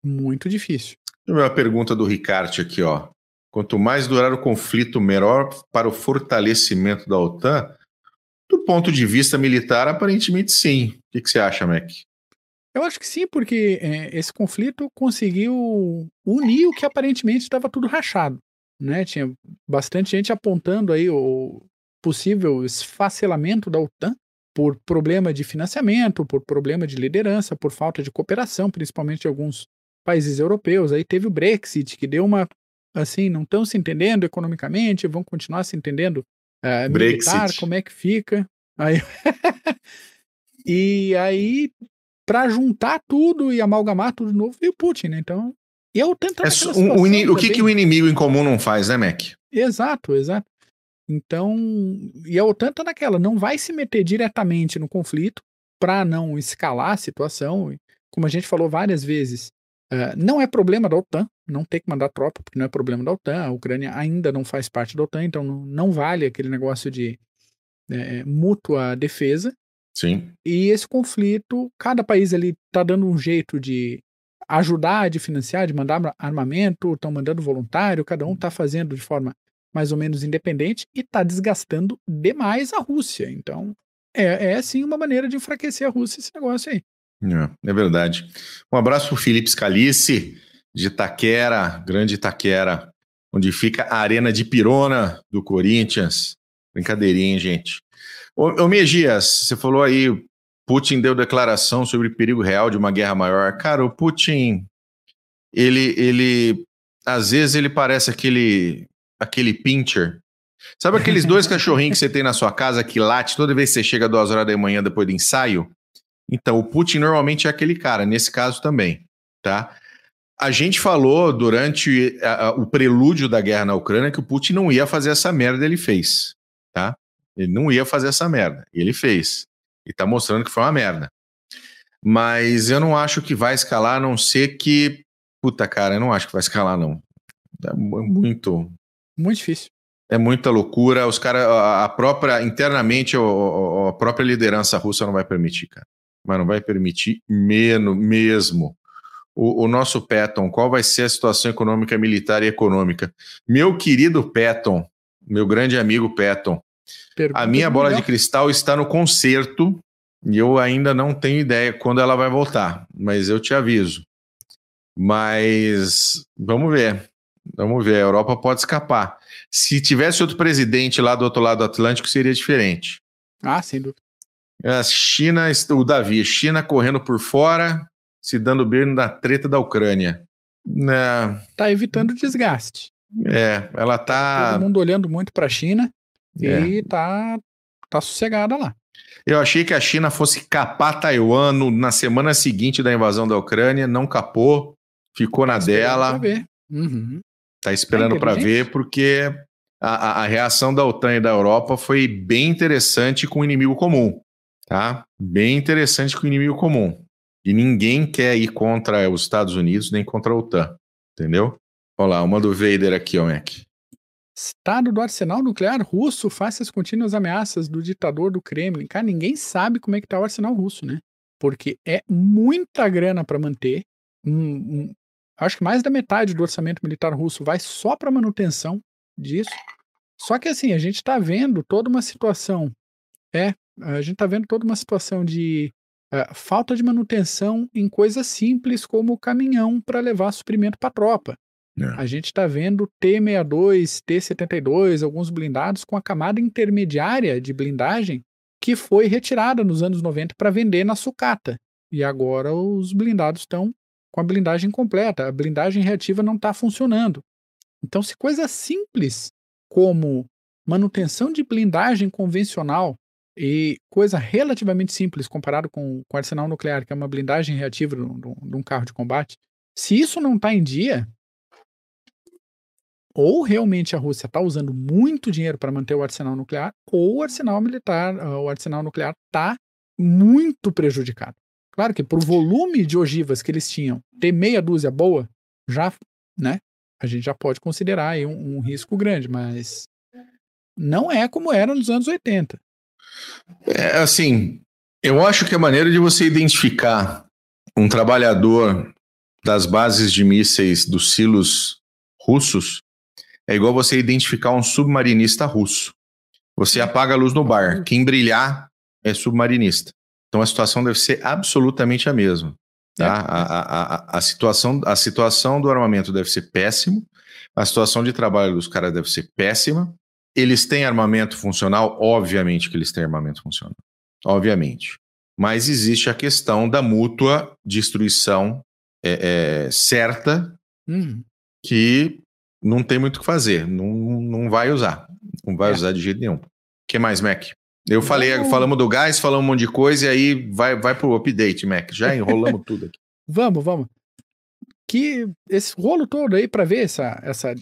Muito difícil. Uma pergunta do Ricarte aqui, ó. Quanto mais durar o conflito, melhor para o fortalecimento da OTAN. Do ponto de vista militar, aparentemente sim. O que, que você acha, Mac? Eu acho que sim, porque é, esse conflito conseguiu unir o que aparentemente estava tudo rachado. Né? Tinha bastante gente apontando aí o possível esfacelamento da OTAN por problema de financiamento, por problema de liderança, por falta de cooperação, principalmente de alguns países europeus. Aí teve o Brexit, que deu uma assim, não estão se entendendo economicamente, vão continuar se entendendo uh, militar, como é que fica. Aí e aí, para juntar tudo e amalgamar tudo de novo, veio Putin, né? Então, eu. É, o, o, o que, que o inimigo em comum não faz, né, Mac? Exato, exato. Então, e a OTAN tá naquela, não vai se meter diretamente no conflito para não escalar a situação. Como a gente falou várias vezes, uh, não é problema da OTAN, não ter que mandar tropa, porque não é problema da OTAN, a Ucrânia ainda não faz parte da OTAN, então não, não vale aquele negócio de é, mútua defesa. Sim. E esse conflito, cada país ali tá dando um jeito de ajudar, de financiar, de mandar armamento, estão mandando voluntário, cada um está fazendo de forma mais ou menos independente e está desgastando demais a Rússia. Então, é, é sim uma maneira de enfraquecer a Rússia esse negócio aí. É, é verdade. Um abraço para o Felipe Scalice, de Itaquera, grande Itaquera, onde fica a Arena de Pirona do Corinthians. Brincadeirinha, gente. Ô, ô Megias, você falou aí, Putin deu declaração sobre o perigo real de uma guerra maior. Cara, o Putin, ele, ele, às vezes ele parece aquele aquele pincher. Sabe aqueles dois cachorrinhos que você tem na sua casa que late toda vez que você chega duas horas da manhã depois do ensaio? Então, o Putin normalmente é aquele cara, nesse caso também, tá? A gente falou durante a, a, o prelúdio da guerra na Ucrânia que o Putin não ia fazer essa merda, ele fez, tá? Ele não ia fazer essa merda, ele fez. E tá mostrando que foi uma merda. Mas eu não acho que vai escalar, a não ser que. Puta, cara, eu não acho que vai escalar, não. É muito, muito difícil. É muita loucura. Os caras, a própria, internamente, a própria liderança russa não vai permitir, cara. Mas não vai permitir menos, mesmo. O, o, nosso Patton, qual vai ser a situação econômica, militar e econômica? Meu querido Patton, meu grande amigo Patton, Pergunta a minha bola de cristal está no concerto e eu ainda não tenho ideia quando ela vai voltar, mas eu te aviso. Mas vamos ver. Vamos ver, a Europa pode escapar. Se tivesse outro presidente lá do outro lado do Atlântico, seria diferente. Ah, sem dúvida. A China, o Davi, China correndo por fora, se dando bem na treta da Ucrânia. Né? Tá evitando desgaste. É, ela tá. Todo mundo olhando muito para a China é. e tá, tá sossegada lá. Eu achei que a China fosse capar Taiwan no, na semana seguinte da invasão da Ucrânia, não capou, ficou na dela. Ver. Uhum. Tá esperando é para ver, porque a, a, reação da OTAN e da Europa foi bem interessante com o inimigo comum, tá? Bem interessante com o inimigo comum. E ninguém quer ir contra os Estados Unidos nem contra a OTAN, entendeu? Olha lá, uma do Vader aqui, ó, Mac. Estado do arsenal nuclear russo face às contínuas ameaças do ditador do Kremlin. Cara, ninguém sabe como é que tá o arsenal russo, né? porque é muita grana para manter. Um, um, acho que mais da metade do orçamento militar russo vai só para manutenção disso. Só que assim, a gente está vendo toda uma situação. É, a gente está vendo toda uma situação de uh, falta de manutenção em coisas simples como o caminhão para levar suprimento para a tropa. É. A gente está vendo T-62, T-72, alguns blindados com a camada intermediária de blindagem que foi retirada nos anos 90 para vender na sucata. E agora os blindados estão com a blindagem completa. A blindagem reativa não está funcionando. Então, se coisa simples como manutenção de blindagem convencional e coisa relativamente simples comparado com, com arsenal nuclear, que é uma blindagem reativa de um carro de combate, se isso não está em dia, ou realmente a Rússia está usando muito dinheiro para manter o arsenal nuclear, ou o arsenal militar, ah, o arsenal nuclear está muito prejudicado. Claro que por volume de ogivas que eles tinham, ter meia dúzia boa, já, né? A gente já pode considerar um, um risco grande, mas não é como era nos anos 80. É, assim, eu acho que a maneira de você identificar um trabalhador das bases de mísseis dos silos russos é igual você identificar um submarinista russo. Você apaga a luz no bar, quem brilhar é submarinista. Então a situação deve ser absolutamente a mesma. Tá? É. A, a, a, a, situação, a situação do armamento deve ser péssimo, a situação de trabalho dos caras deve ser péssima, eles têm armamento funcional? Obviamente que eles têm armamento funcional. Obviamente. Mas existe a questão da mútua destruição é, é, certa hum. que não tem muito o que fazer. Não, não vai usar. Não vai é. usar de jeito nenhum. O que mais, Mac? Eu falei, falamos do gás, falamos um monte de coisa e aí vai, vai pro update, Mac. Já enrolamos tudo aqui. Vamos, vamos. Que esse rolo todo aí para ver essa, essa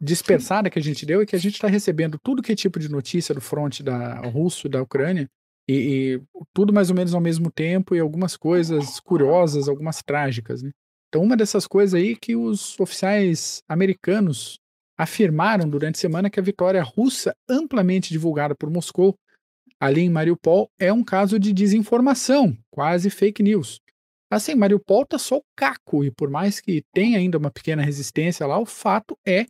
dispersada que a gente deu é que a gente está recebendo tudo que é tipo de notícia do fronte da russo da Ucrânia e, e, tudo mais ou menos ao mesmo tempo e algumas coisas curiosas, algumas trágicas, né? Então uma dessas coisas aí que os oficiais americanos afirmaram durante a semana que a vitória russa amplamente divulgada por Moscou ali em Mariupol é um caso de desinformação, quase fake news. Assim, Mariupol tá só o caco e por mais que tenha ainda uma pequena resistência lá, o fato é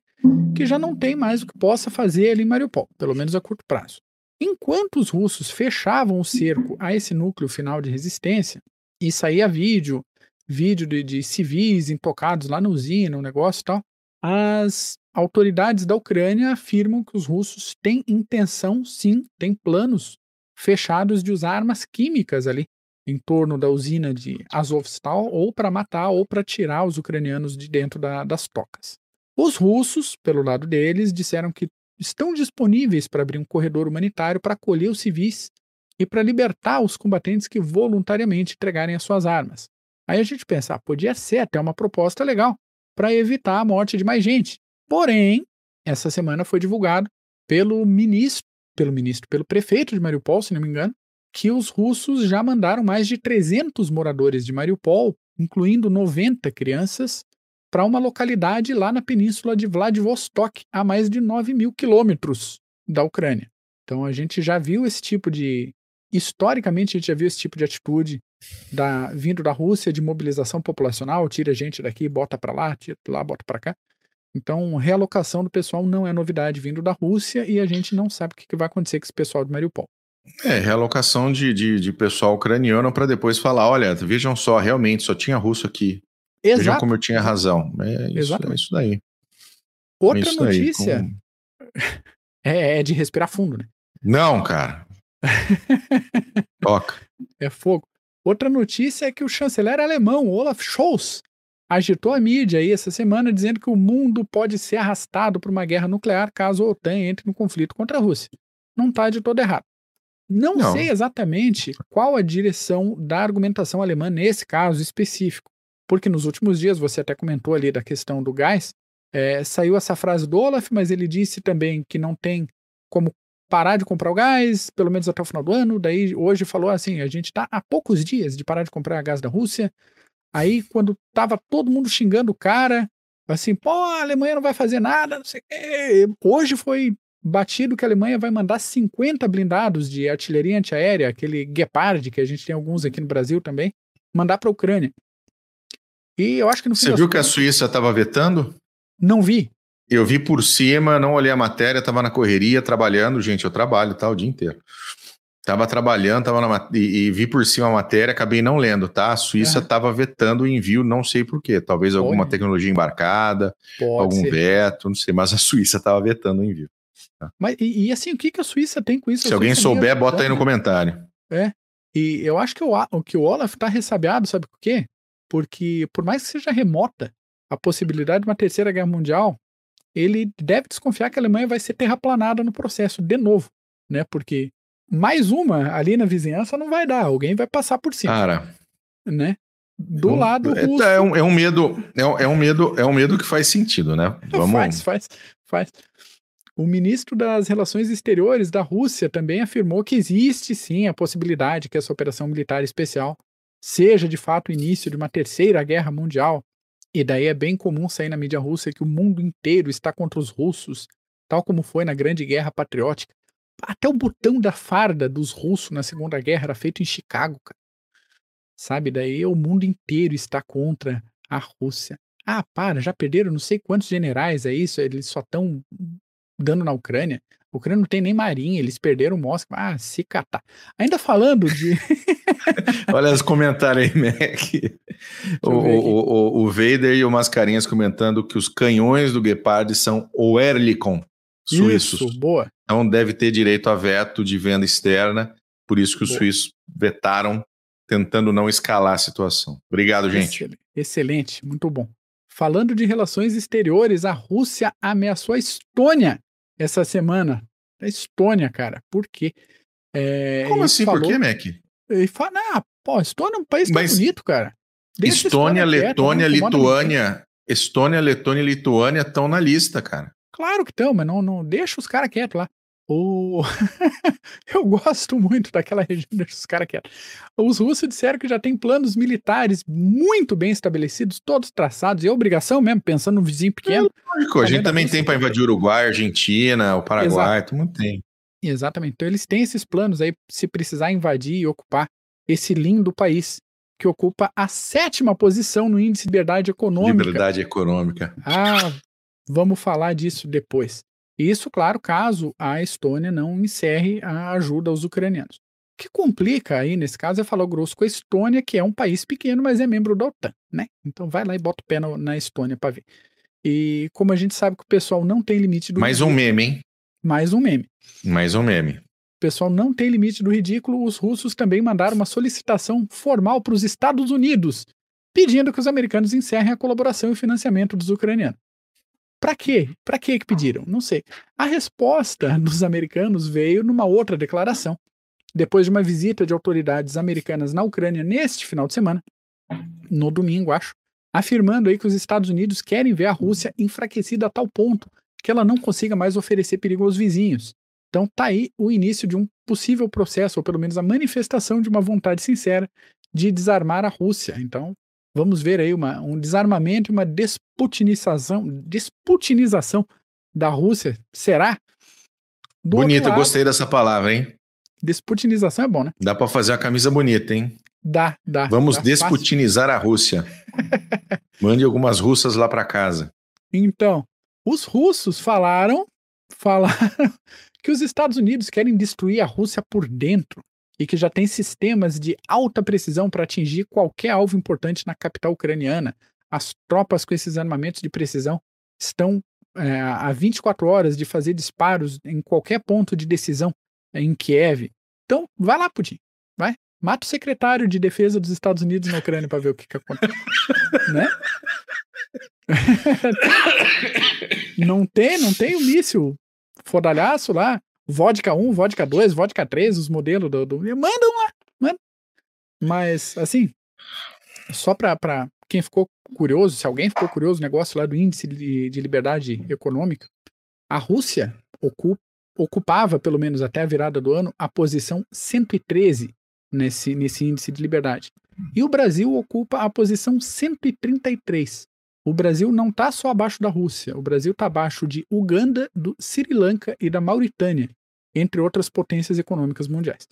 que já não tem mais o que possa fazer ali em Mariupol, pelo menos a curto prazo. Enquanto os russos fechavam o cerco a esse núcleo final de resistência, e saía vídeo, vídeo de, de civis intocados lá na usina, um negócio e tal, as autoridades da Ucrânia afirmam que os russos têm intenção, sim, têm planos fechados de usar armas químicas ali em torno da usina de Azovstal, ou para matar ou para tirar os ucranianos de dentro da, das tocas. Os russos, pelo lado deles, disseram que estão disponíveis para abrir um corredor humanitário para acolher os civis e para libertar os combatentes que voluntariamente entregarem as suas armas. Aí a gente pensa, ah, podia ser até uma proposta legal para evitar a morte de mais gente. Porém, essa semana foi divulgado pelo ministro, pelo ministro, pelo prefeito de Mariupol, se não me engano, que os russos já mandaram mais de 300 moradores de Mariupol, incluindo 90 crianças, para uma localidade lá na península de Vladivostok, a mais de 9 mil quilômetros da Ucrânia. Então a gente já viu esse tipo de. Historicamente, a gente já viu esse tipo de atitude da, vindo da Rússia de mobilização populacional, tira gente daqui, bota para lá, tira lá, bota para cá. Então, realocação do pessoal não é novidade vindo da Rússia e a gente não sabe o que vai acontecer com esse pessoal de Mariupol. É, realocação de, de, de pessoal ucraniano para depois falar: olha, vejam só, realmente só tinha russo aqui. Exato. Vejam como eu tinha razão. É isso, é isso daí. Outra é isso notícia daí, é, é, de respirar fundo, né? Não, cara. Toca. É fogo. Outra notícia é que o chanceler alemão, Olaf Scholz, agitou a mídia aí essa semana dizendo que o mundo pode ser arrastado para uma guerra nuclear caso a OTAN entre no conflito contra a Rússia. Não está de todo errado. Não, Não, sei exatamente qual a direção da argumentação alemã nesse caso específico porque nos últimos dias, você até comentou ali da questão do gás, é, saiu essa frase do Olaf, mas ele disse também que não tem como parar de comprar o gás, pelo menos até o final do ano. Daí hoje falou assim: a gente está há poucos dias de parar de comprar gás da Rússia. Aí, quando tava todo mundo xingando o cara, assim, pô, a Alemanha não vai fazer nada, não sei. Hoje foi batido que a Alemanha vai mandar 50 blindados de artilharia antiaérea, aquele Gepard, que a gente tem alguns aqui no Brasil também, mandar para a Ucrânia. E eu acho que no Você viu que a Suíça estava vetando? Não vi. Eu vi por cima, não olhei a matéria, estava na correria, trabalhando. Gente, eu trabalho tá, o dia inteiro. Tava trabalhando, tava na, e, e, vi por cima a matéria, acabei não lendo, tá? A Suíça estava uhum. vetando o envio, não sei por quê. Talvez Pode. alguma tecnologia embarcada, Pode algum ser. veto, não sei, mas a Suíça estava vetando o envio. Tá? Mas, e, e, assim, o que, que a Suíça tem com isso? Se alguém souber, bota aí no comentário. É. E eu acho que o, o que o Olaf está ressabiado, sabe por quê? Porque, por mais que seja remota a possibilidade de uma terceira guerra mundial, ele deve desconfiar que a Alemanha vai ser terraplanada no processo de novo, né? Porque mais uma ali na vizinhança não vai dar, alguém vai passar por cima. Cara, né? Do um, lado é, russo. É um, é um medo, é um, é um, medo, é um medo que faz sentido, né? Vamos. faz, faz, faz. O ministro das Relações Exteriores da Rússia também afirmou que existe sim a possibilidade que essa operação militar especial seja de fato o início de uma terceira guerra mundial. E daí é bem comum sair na mídia russa que o mundo inteiro está contra os russos, tal como foi na Grande Guerra Patriótica. Até o botão da farda dos russos na Segunda Guerra era feito em Chicago, cara. Sabe? Daí o mundo inteiro está contra a Rússia. Ah, para, já perderam não sei quantos generais, é isso? Eles só estão dando na Ucrânia. A Ucrânia não tem nem marinha, eles perderam Moscou. Ah, se catar. Ainda falando de. Olha os comentários aí, Mac. O, o, o, o Vader e o Mascarinhas comentando que os canhões do Gepard são o Erlikon suíços. Isso, boa. Então deve ter direito a veto de venda externa, por isso que os boa. suíços vetaram, tentando não escalar a situação. Obrigado, gente. Excelente, excelente, muito bom. Falando de relações exteriores, a Rússia ameaçou a Estônia essa semana. A Estônia, cara, por quê? É, Como assim? Falou, por quê, Mac? Ele fala, ah, pô, Estônia é um país Mas bonito, cara. Deixa Estônia, Letônia, Lituânia. Estônia, Letônia e Lituânia estão na lista, cara. Claro que estão, mas não, não deixa os caras quietos lá. O... eu gosto muito daquela região, deixa os caras quietos. Os russos disseram que já tem planos militares muito bem estabelecidos, todos traçados, e é obrigação mesmo, pensando no vizinho pequeno. É lógico, a gente também tem para invadir o Uruguai, Argentina, o Paraguai, Exato. todo mundo tem. Exatamente. Então eles têm esses planos aí, se precisar invadir e ocupar esse lindo país, que ocupa a sétima posição no índice de liberdade econômica. Liberdade econômica. Ah, vamos falar disso depois. Isso, claro, caso a Estônia não encerre a ajuda aos ucranianos. O que complica aí, nesse caso, é falar grosso com a Estônia, que é um país pequeno, mas é membro da OTAN, né? Então vai lá e bota o pé no, na Estônia para ver. E como a gente sabe que o pessoal não tem limite do. Mais um meme, hein? Mais um meme. Mais um meme. O pessoal não tem limite do ridículo. Os russos também mandaram uma solicitação formal para os Estados Unidos, pedindo que os americanos encerrem a colaboração e o financiamento dos ucranianos. Para quê? Para que pediram? Não sei. A resposta dos americanos veio numa outra declaração, depois de uma visita de autoridades americanas na Ucrânia neste final de semana, no domingo, acho, afirmando aí que os Estados Unidos querem ver a Rússia enfraquecida a tal ponto que ela não consiga mais oferecer perigo aos vizinhos. Então tá aí o início de um possível processo, ou pelo menos a manifestação de uma vontade sincera de desarmar a Rússia. Então, vamos ver aí uma, um desarmamento e uma desputinização, desputinização da Rússia. Será? Do Bonito, lado, gostei dessa palavra, hein? Desputinização é bom, né? Dá para fazer uma camisa bonita, hein? Dá, dá. Vamos dá desputinizar fácil. a Rússia. Mande algumas russas lá para casa. Então, os russos falaram, falaram que os Estados Unidos querem destruir a Rússia por dentro e que já tem sistemas de alta precisão para atingir qualquer alvo importante na capital ucraniana. As tropas com esses armamentos de precisão estão é, a 24 horas de fazer disparos em qualquer ponto de decisão em Kiev. Então, vai lá, Putin. Vai. Mata o secretário de defesa dos Estados Unidos na Ucrânia para ver o que, que acontece. né? não tem, não tem o míssil fodalhaço lá vodka 1, vodka 2, vodka 3, os modelos do. do mandam lá, manda. Mas, assim, só para quem ficou curioso, se alguém ficou curioso, o negócio lá do índice de, de liberdade econômica, a Rússia ocupa, ocupava, pelo menos até a virada do ano, a posição 113 nesse, nesse índice de liberdade. E o Brasil ocupa a posição 133. O Brasil não está só abaixo da Rússia, o Brasil está abaixo de Uganda, do Sri Lanka e da Mauritânia, entre outras potências econômicas mundiais.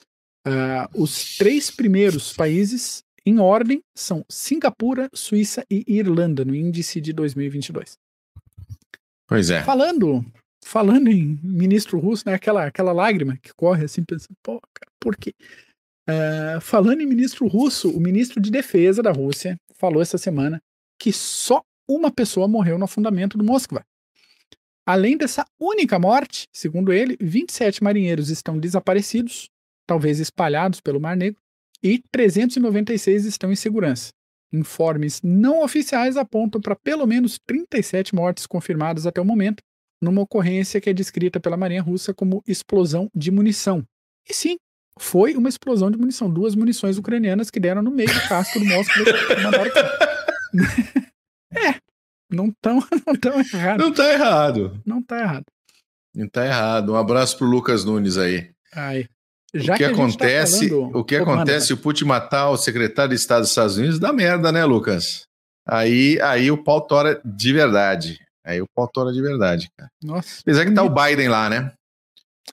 Uh, os três primeiros países em ordem são Singapura, Suíça e Irlanda, no índice de 2022. Pois é. Falando, falando em ministro russo, né, aquela, aquela lágrima que corre assim, pensando, pô, cara, por quê? Uh, falando em ministro russo, o ministro de defesa da Rússia falou essa semana que só uma pessoa morreu no afundamento do Moskva. Além dessa única morte, segundo ele, 27 marinheiros estão desaparecidos, talvez espalhados pelo Mar Negro, e 396 estão em segurança. Informes não oficiais apontam para pelo menos 37 mortes confirmadas até o momento, numa ocorrência que é descrita pela Marinha Russa como explosão de munição. E sim, foi uma explosão de munição. Duas munições ucranianas que deram no meio do casco do Moskva e mandaram. é, não tão, não tão errado. Não tá errado. Não tá errado. Não tá errado. Um abraço pro Lucas Nunes aí. Aí. Já o que, que tá acontece, tá falando... o que acontece, o Putin matar o secretário de Estado dos Estados Unidos dá merda, né, Lucas? Aí, aí o pau tora de verdade. Aí o pau tora de verdade, cara. Nossa. Apesar que tá o Biden lá, né?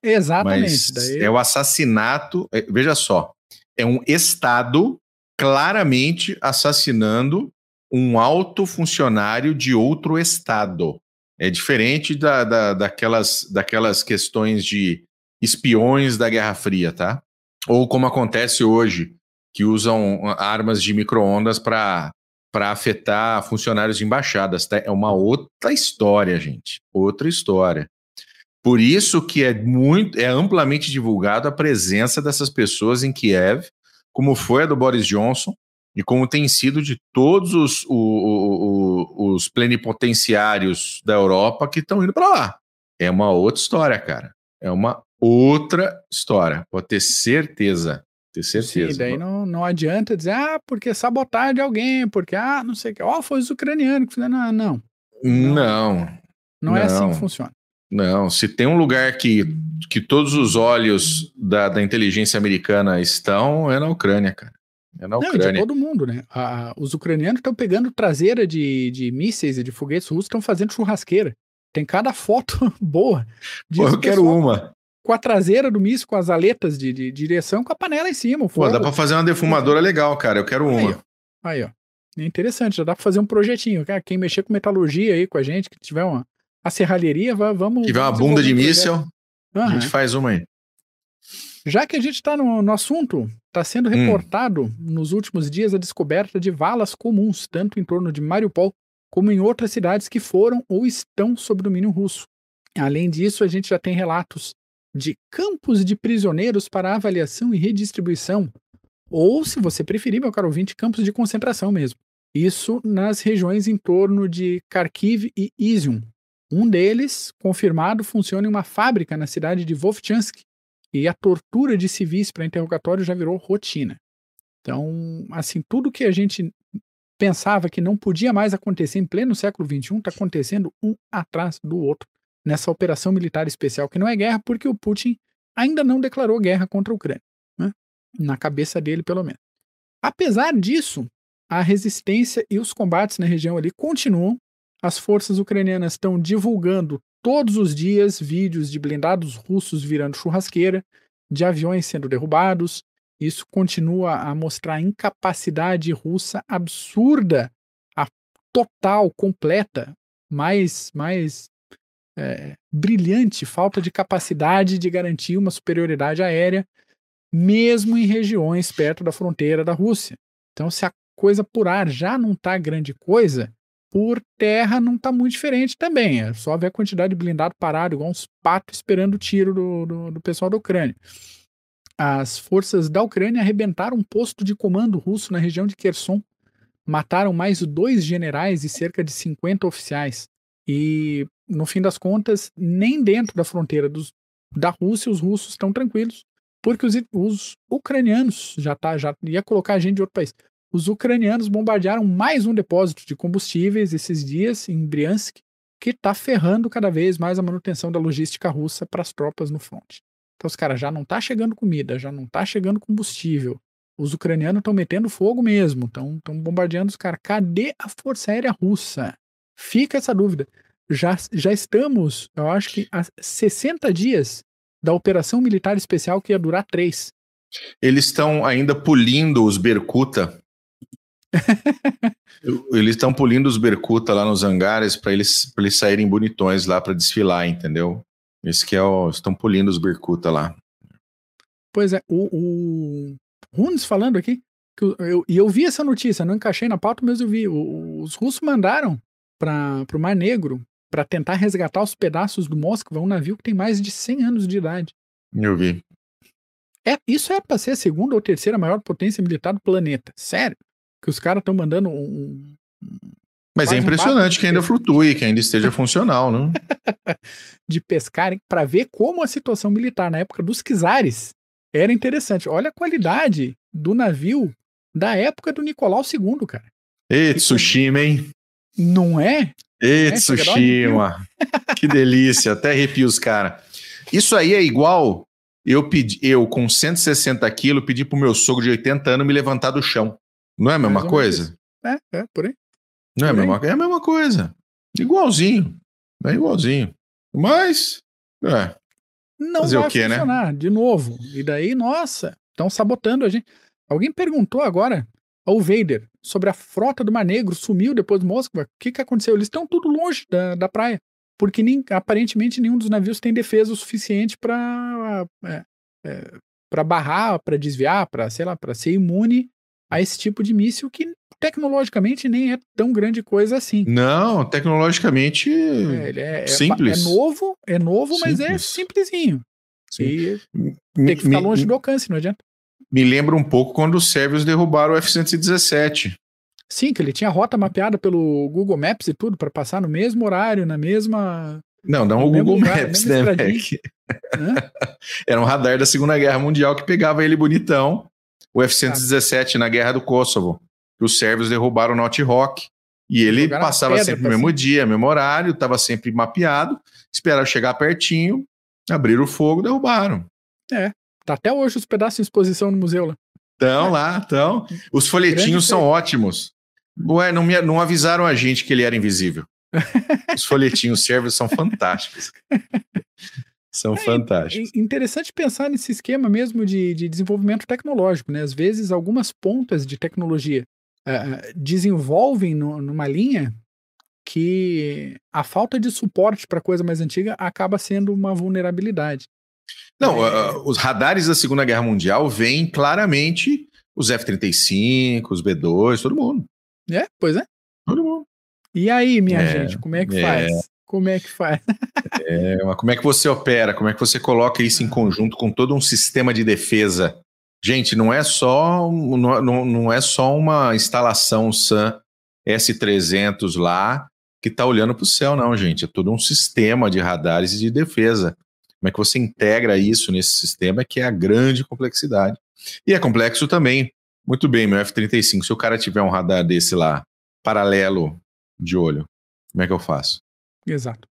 Exatamente. Mas daí... é o assassinato. É, veja só, é um Estado claramente assassinando um alto funcionário de outro Estado. É diferente da, da, daquelas, daquelas questões de espiões da Guerra Fria, tá? Ou como acontece hoje, que usam armas de micro-ondas para afetar funcionários de embaixadas. Tá? É uma outra história, gente. Outra história. Por isso que é muito, é amplamente divulgado a presença dessas pessoas em Kiev, como foi a do Boris Johnson e como tem sido de todos os, o, o, os plenipotenciários da Europa que estão indo para lá. É uma outra história, cara. É uma outra história. Pode ter certeza. Ter certeza. Sim, daí não, não adianta dizer, ah, porque sabotagem de alguém, porque, ah, não sei o que. Ó, oh, foi os ucranianos que fizeram. Não, não. Não. Não, não é assim que funciona. Não, se tem um lugar que, que todos os olhos da, da inteligência americana estão, é na Ucrânia, cara. É na Ucrânia. Não, de todo mundo, né? A, os ucranianos estão pegando traseira de, de mísseis e de foguetes russos, estão fazendo churrasqueira. Tem cada foto boa. Pô, eu quero uma. Com a traseira do míssil, com as aletas de, de, de direção, com a panela em cima. Pô, dá pra fazer uma defumadora legal, cara. Eu quero uma. Aí, ó. Aí, ó. É interessante, já dá pra fazer um projetinho. Cara, quem mexer com metalurgia aí com a gente, que tiver uma, a serralheria, vamos. Tiver uma bunda de míssil, uhum. a gente faz uma aí. Já que a gente está no, no, assunto, está sendo hum. reportado hum. nos últimos dias a descoberta de valas comuns, tanto em torno de Mariupol como em outras cidades que foram ou estão sob domínio russo. Além disso, a gente já tem relatos de campos de prisioneiros para avaliação e redistribuição, ou, se você preferir, meu caro ouvinte, campos de concentração mesmo. Isso nas regiões em torno de Kharkiv e Izium, um deles, confirmado, funciona em uma fábrica na cidade de Vovchansk, e a tortura de civis para interrogatório já virou rotina. Então, assim, tudo que a gente pensava que não podia mais acontecer em pleno século XXI está acontecendo um atrás do outro nessa operação militar especial, que não é guerra porque o Putin ainda não declarou guerra contra a Ucrânia, né? na cabeça dele, pelo menos. Apesar disso, a resistência e os combates na região ali continuam as forças ucranianas estão divulgando todos os dias vídeos de blindados russos virando churrasqueira, de aviões sendo derrubados. Isso continua a mostrar a incapacidade russa absurda, a total, completa, mais, mais é, brilhante falta de capacidade de garantir uma superioridade aérea, mesmo em regiões perto da fronteira da Rússia. Então, se a coisa por ar já não está grande coisa, por terra não está muito diferente também. É só ver a quantidade de blindado parado, igual uns patos esperando o tiro do, do, do, pessoal da Ucrânia. As forças da Ucrânia arrebentaram um posto de comando russo na região de Kherson, mataram mais dois generais e cerca de 50 oficiais. E, no fim das contas, nem dentro da fronteira dos, da Rússia os russos estão tranquilos, porque os, os ucranianos já tá, já ia colocar a gente de outro país os ucranianos bombardearam mais um depósito de combustíveis esses dias em Bryansk, que está ferrando cada vez mais a manutenção da logística russa para as tropas no fronte. Então os caras já não tá chegando comida, já não tá chegando combustível. Os ucranianos estão metendo fogo mesmo, estão bombardeando os caras. Cadê a força aérea russa? fica essa dúvida. Já, já estamos, eu acho que há 60 dias da operação militar especial que ia durar três. Eles estão ainda polindo os Berkuta. Eles estão polindo os Berkuta lá nos hangares para eles, eles saírem bonitões lá para desfilar, entendeu? Esse que é o. Estão polindo os Berkuta lá. Pois é, o, o Runes falando aqui, que eu, eu, e eu vi essa notícia, não encaixei na pauta, mas eu vi. O, os russos mandaram para o Mar Negro para tentar resgatar os pedaços do Moskva, um navio que tem mais de 100 anos de idade. Eu vi. É, isso é para ser a segunda ou terceira maior potência militar do planeta. Sério. Que os caras estão mandando um. Mas é impressionante um que ainda flutue, que ainda esteja funcional, não? de pescarem para ver como a situação militar na época dos czares era interessante. Olha a qualidade do navio da época do Nicolau II, cara. Ei, Tsushima, hein? Não é? Ei, é, Tsushima. que delícia, até arrepio os caras. Isso aí é igual eu pedi, eu com 160 quilos pedi pro meu sogro de 80 anos me levantar do chão. Não é a mesma coisa? É, é, por aí. Não é, a mesma, é a mesma coisa. Igualzinho. É igualzinho. Mas, é. Não Fazer vai quê, né? funcionar, né? de novo. E daí, nossa, estão sabotando a gente. Alguém perguntou agora ao Vader sobre a frota do Mar Negro, sumiu depois de Moskva. O que, que aconteceu? Eles estão tudo longe da, da praia. Porque nem, aparentemente nenhum dos navios tem defesa o suficiente para é, é, para barrar, para desviar, para sei lá, para ser imune a esse tipo de míssil que tecnologicamente nem é tão grande coisa assim. Não, tecnologicamente é, é, é simples. É, novo, é novo, simples. mas é simplesinho. Sim. E tem que ficar me, longe do alcance, não adianta. Me lembra um pouco quando os sérvios derrubaram o F-117. Sim, que ele tinha rota mapeada pelo Google Maps e tudo para passar no mesmo horário, na mesma. Não, não o Google Maps, né, Era um radar da Segunda Guerra Mundial que pegava ele bonitão. O F-117 ah. na Guerra do Kosovo. Os sérvios derrubaram o North Rock. E ele passava sempre no mesmo dia, mesmo horário, estava sempre mapeado. Esperaram chegar pertinho, abriram o fogo, derrubaram. É. Tá até hoje os pedaços em exposição no museu lá. Estão lá, estão. Os folhetinhos são ótimos. Ué, não, me, não avisaram a gente que ele era invisível. Os folhetinhos sérvios são fantásticos. São é, fantásticos. É interessante pensar nesse esquema mesmo de, de desenvolvimento tecnológico, né? Às vezes, algumas pontas de tecnologia uh, desenvolvem no, numa linha que a falta de suporte para coisa mais antiga acaba sendo uma vulnerabilidade. Não, é... uh, os radares da Segunda Guerra Mundial veem claramente os F-35, os B-2, todo mundo. É, pois é. Todo mundo. E aí, minha é, gente, como é que é. faz? Como é que faz? é, como é que você opera? Como é que você coloca isso em conjunto com todo um sistema de defesa? Gente, não é só, não, não é só uma instalação SAM S300 lá que está olhando para o céu, não, gente. É todo um sistema de radares e de defesa. Como é que você integra isso nesse sistema que é a grande complexidade. E é complexo também. Muito bem, meu F-35, se o cara tiver um radar desse lá, paralelo de olho, como é que eu faço? Exato.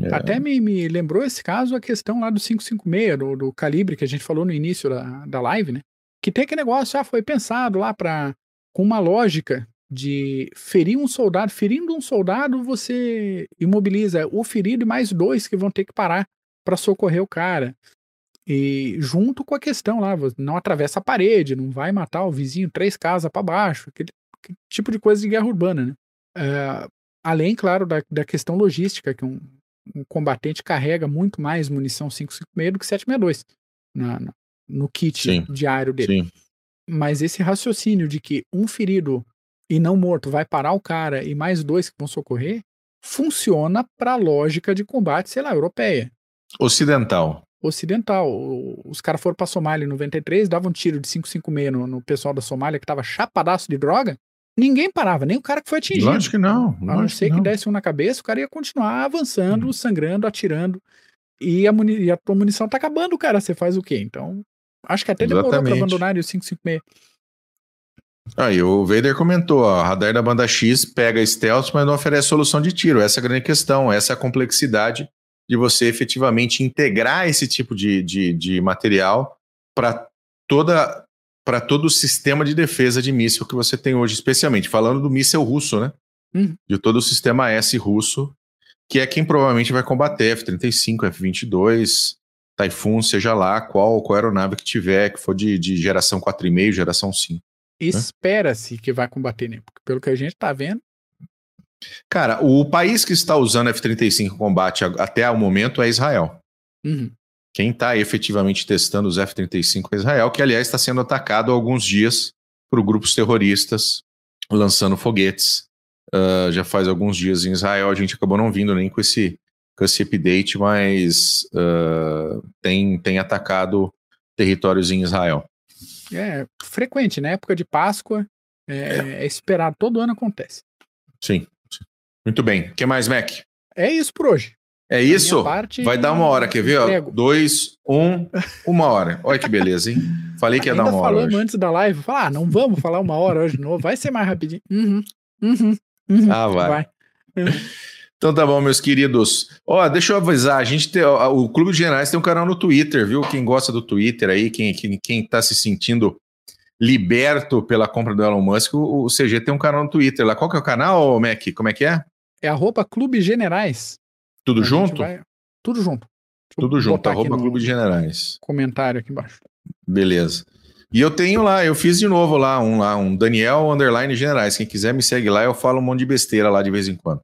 É. Até me, me, lembrou esse caso a questão lá do 556, do, do calibre que a gente falou no início da, da live, né? Que tem aquele negócio, já foi pensado lá para com uma lógica de ferir um soldado. Ferindo um soldado, você imobiliza o ferido e mais dois que vão ter que parar para socorrer o cara. E junto com a questão lá, não atravessa a parede, não vai matar o vizinho três casas para baixo, aquele, aquele, tipo de coisa de guerra urbana, né? É, além, claro, da, da questão logística, que um, um, combatente carrega muito mais munição 556 do que 762 na, na, no kit sim, diário dele. Sim. Mas esse raciocínio de que um ferido e não morto vai parar o cara e mais dois que vão socorrer, funciona para a lógica de combate, sei lá, europeia. Ocidental. Ocidental. Os caras foram pra Somália em 93, davam um tiro de 556 no, no pessoal da Somália que tava chapadaço de droga. Ninguém parava, nem o cara que foi atingido. Lógico que não. A não ser que, que desse um na cabeça, o cara ia continuar avançando, hum. sangrando, atirando. E a, muni e a tua munição tá acabando, cara. Você faz o quê? Então, acho que até Exatamente. demorou pra abandonar o 556. Aí o Vader comentou, ó, radar da banda X pega stealth, mas não oferece solução de tiro. Essa é a grande questão, essa é a complexidade de você efetivamente integrar esse tipo de, de, de material para toda para todo o sistema de defesa de míssil que você tem hoje, especialmente falando do míssil russo, né? Uhum. de todo o sistema S russo, que é quem provavelmente vai combater F-35, F-22, Typhoon, seja lá qual, qual aeronave que tiver, que for de, de geração 4,5, geração 5. Espera-se que vai combater, né? Porque pelo que a gente tá vendo, Cara, o país que está usando F-35 em combate até o momento é Israel. uhum, Quem está efetivamente testando os F-35 é Israel, que aliás está sendo atacado há alguns dias por grupos terroristas lançando foguetes. Ah, já faz alguns dias em Israel, a gente acabou não vindo nem com esse, com esse update, mas ah, tem, tem atacado territórios em Israel. é frequente, né? Época de Páscoa, é, é esperado, todo ano acontece. Sim. sim. Muito bem. O que mais, Mac? É isso por hoje. É isso? parte, Vai dar uma hora, quer ver? Ó? Dois, um, uma hora. Olha que beleza, hein? Falei que ia dar uma hora. falamos hoje. antes da live, falar, ah, não vamos falar uma hora hoje de novo, vai ser mais rapidinho. Uhum, uhum, uhum. Ah, vai. vai. Então tá bom, meus queridos. Ó, deixa eu avisar, a gente tem, ó, o Clube de Generais tem um canal no Twitter, viu? Quem gosta do Twitter aí, quem, quem, quem tá se sentindo liberto pela compra do Elon Musk, o, o CG tem um canal no Twitter lá. Qual que é o canal, Mac? Como é que é? É arroba Clube Generais. Tudo junto? vai- Tudo junto. Deixa eu Tudo junto, arroba no Clube de Generais. Comentário aqui embaixo. Beleza. E eu tenho lá, eu fiz de novo lá, um lá, um Daniel Underline Generais. Quem quiser me segue lá, eu falo um monte de besteira lá de vez em quando.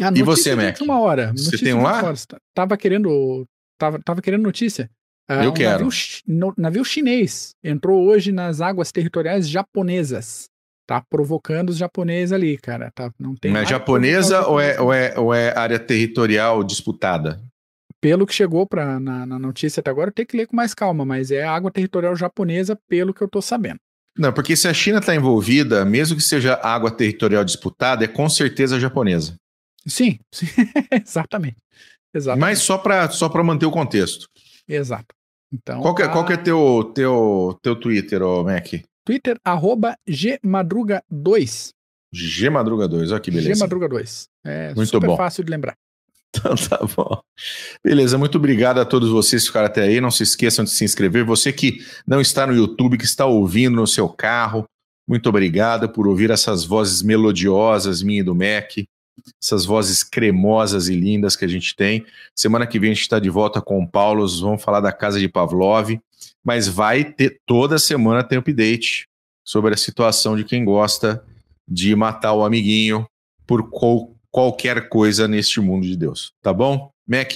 A E você, Mac? última hora. Você Notícia tem um lá? tá- Tava querendo, tava, tava querendo notícia. Ah, Eu um quero. Navio, navio chinês entrou hoje nas águas territoriais japonesas. Tá provocando os japoneses ali, cara. Tá, não tem Mas japonesa ou é, provocar os ou, é, ou é área territorial disputada? Pelo que chegou pra, na, na notícia até agora, eu tenho que ler com mais calma, mas é água territorial japonesa, pelo que eu tô sabendo. Não, porque se a China está envolvida, mesmo que seja água territorial disputada, é com certeza japonesa. Sim, sim, exatamente. Exato. Mas só para só pra manter o contexto. Exato. Então, Qual que é, tá- qual que é teu, teu, teu Twitter, ô Mac? Twitter, arroba gmadruga2. G Madruga 2, olha que beleza. Gmadruga2. É Muito super bom. fácil de lembrar. Então tá bom. Beleza, muito obrigado a todos vocês que ficaram até aí. Não se esqueçam de se inscrever. Você que não está no YouTube, que está ouvindo no seu carro, muito obrigado por ouvir essas vozes melodiosas, minha e do Mac, essas vozes cremosas e lindas que a gente tem. Semana que vem a gente está de volta com o Paulo, vamos falar da casa de Pavlov, mas vai ter toda semana tem update sobre a situação de quem gosta de matar o amiguinho por qual- qualquer coisa neste mundo de Deus. Tá bom? Mac,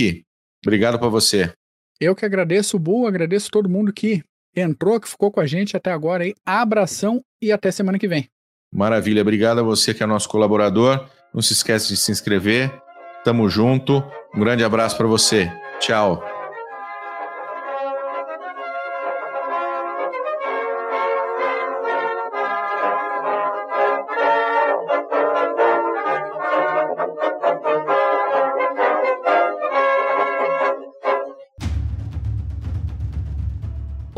obrigado para você. Eu que agradeço, Bu, agradeço todo mundo que entrou, que ficou com a gente até agora aí. Abração e até semana que vem. Maravilha, obrigado a você que é nosso colaborador. Não se esquece de se inscrever. Tamo junto. Um grande abraço para você. Tchau.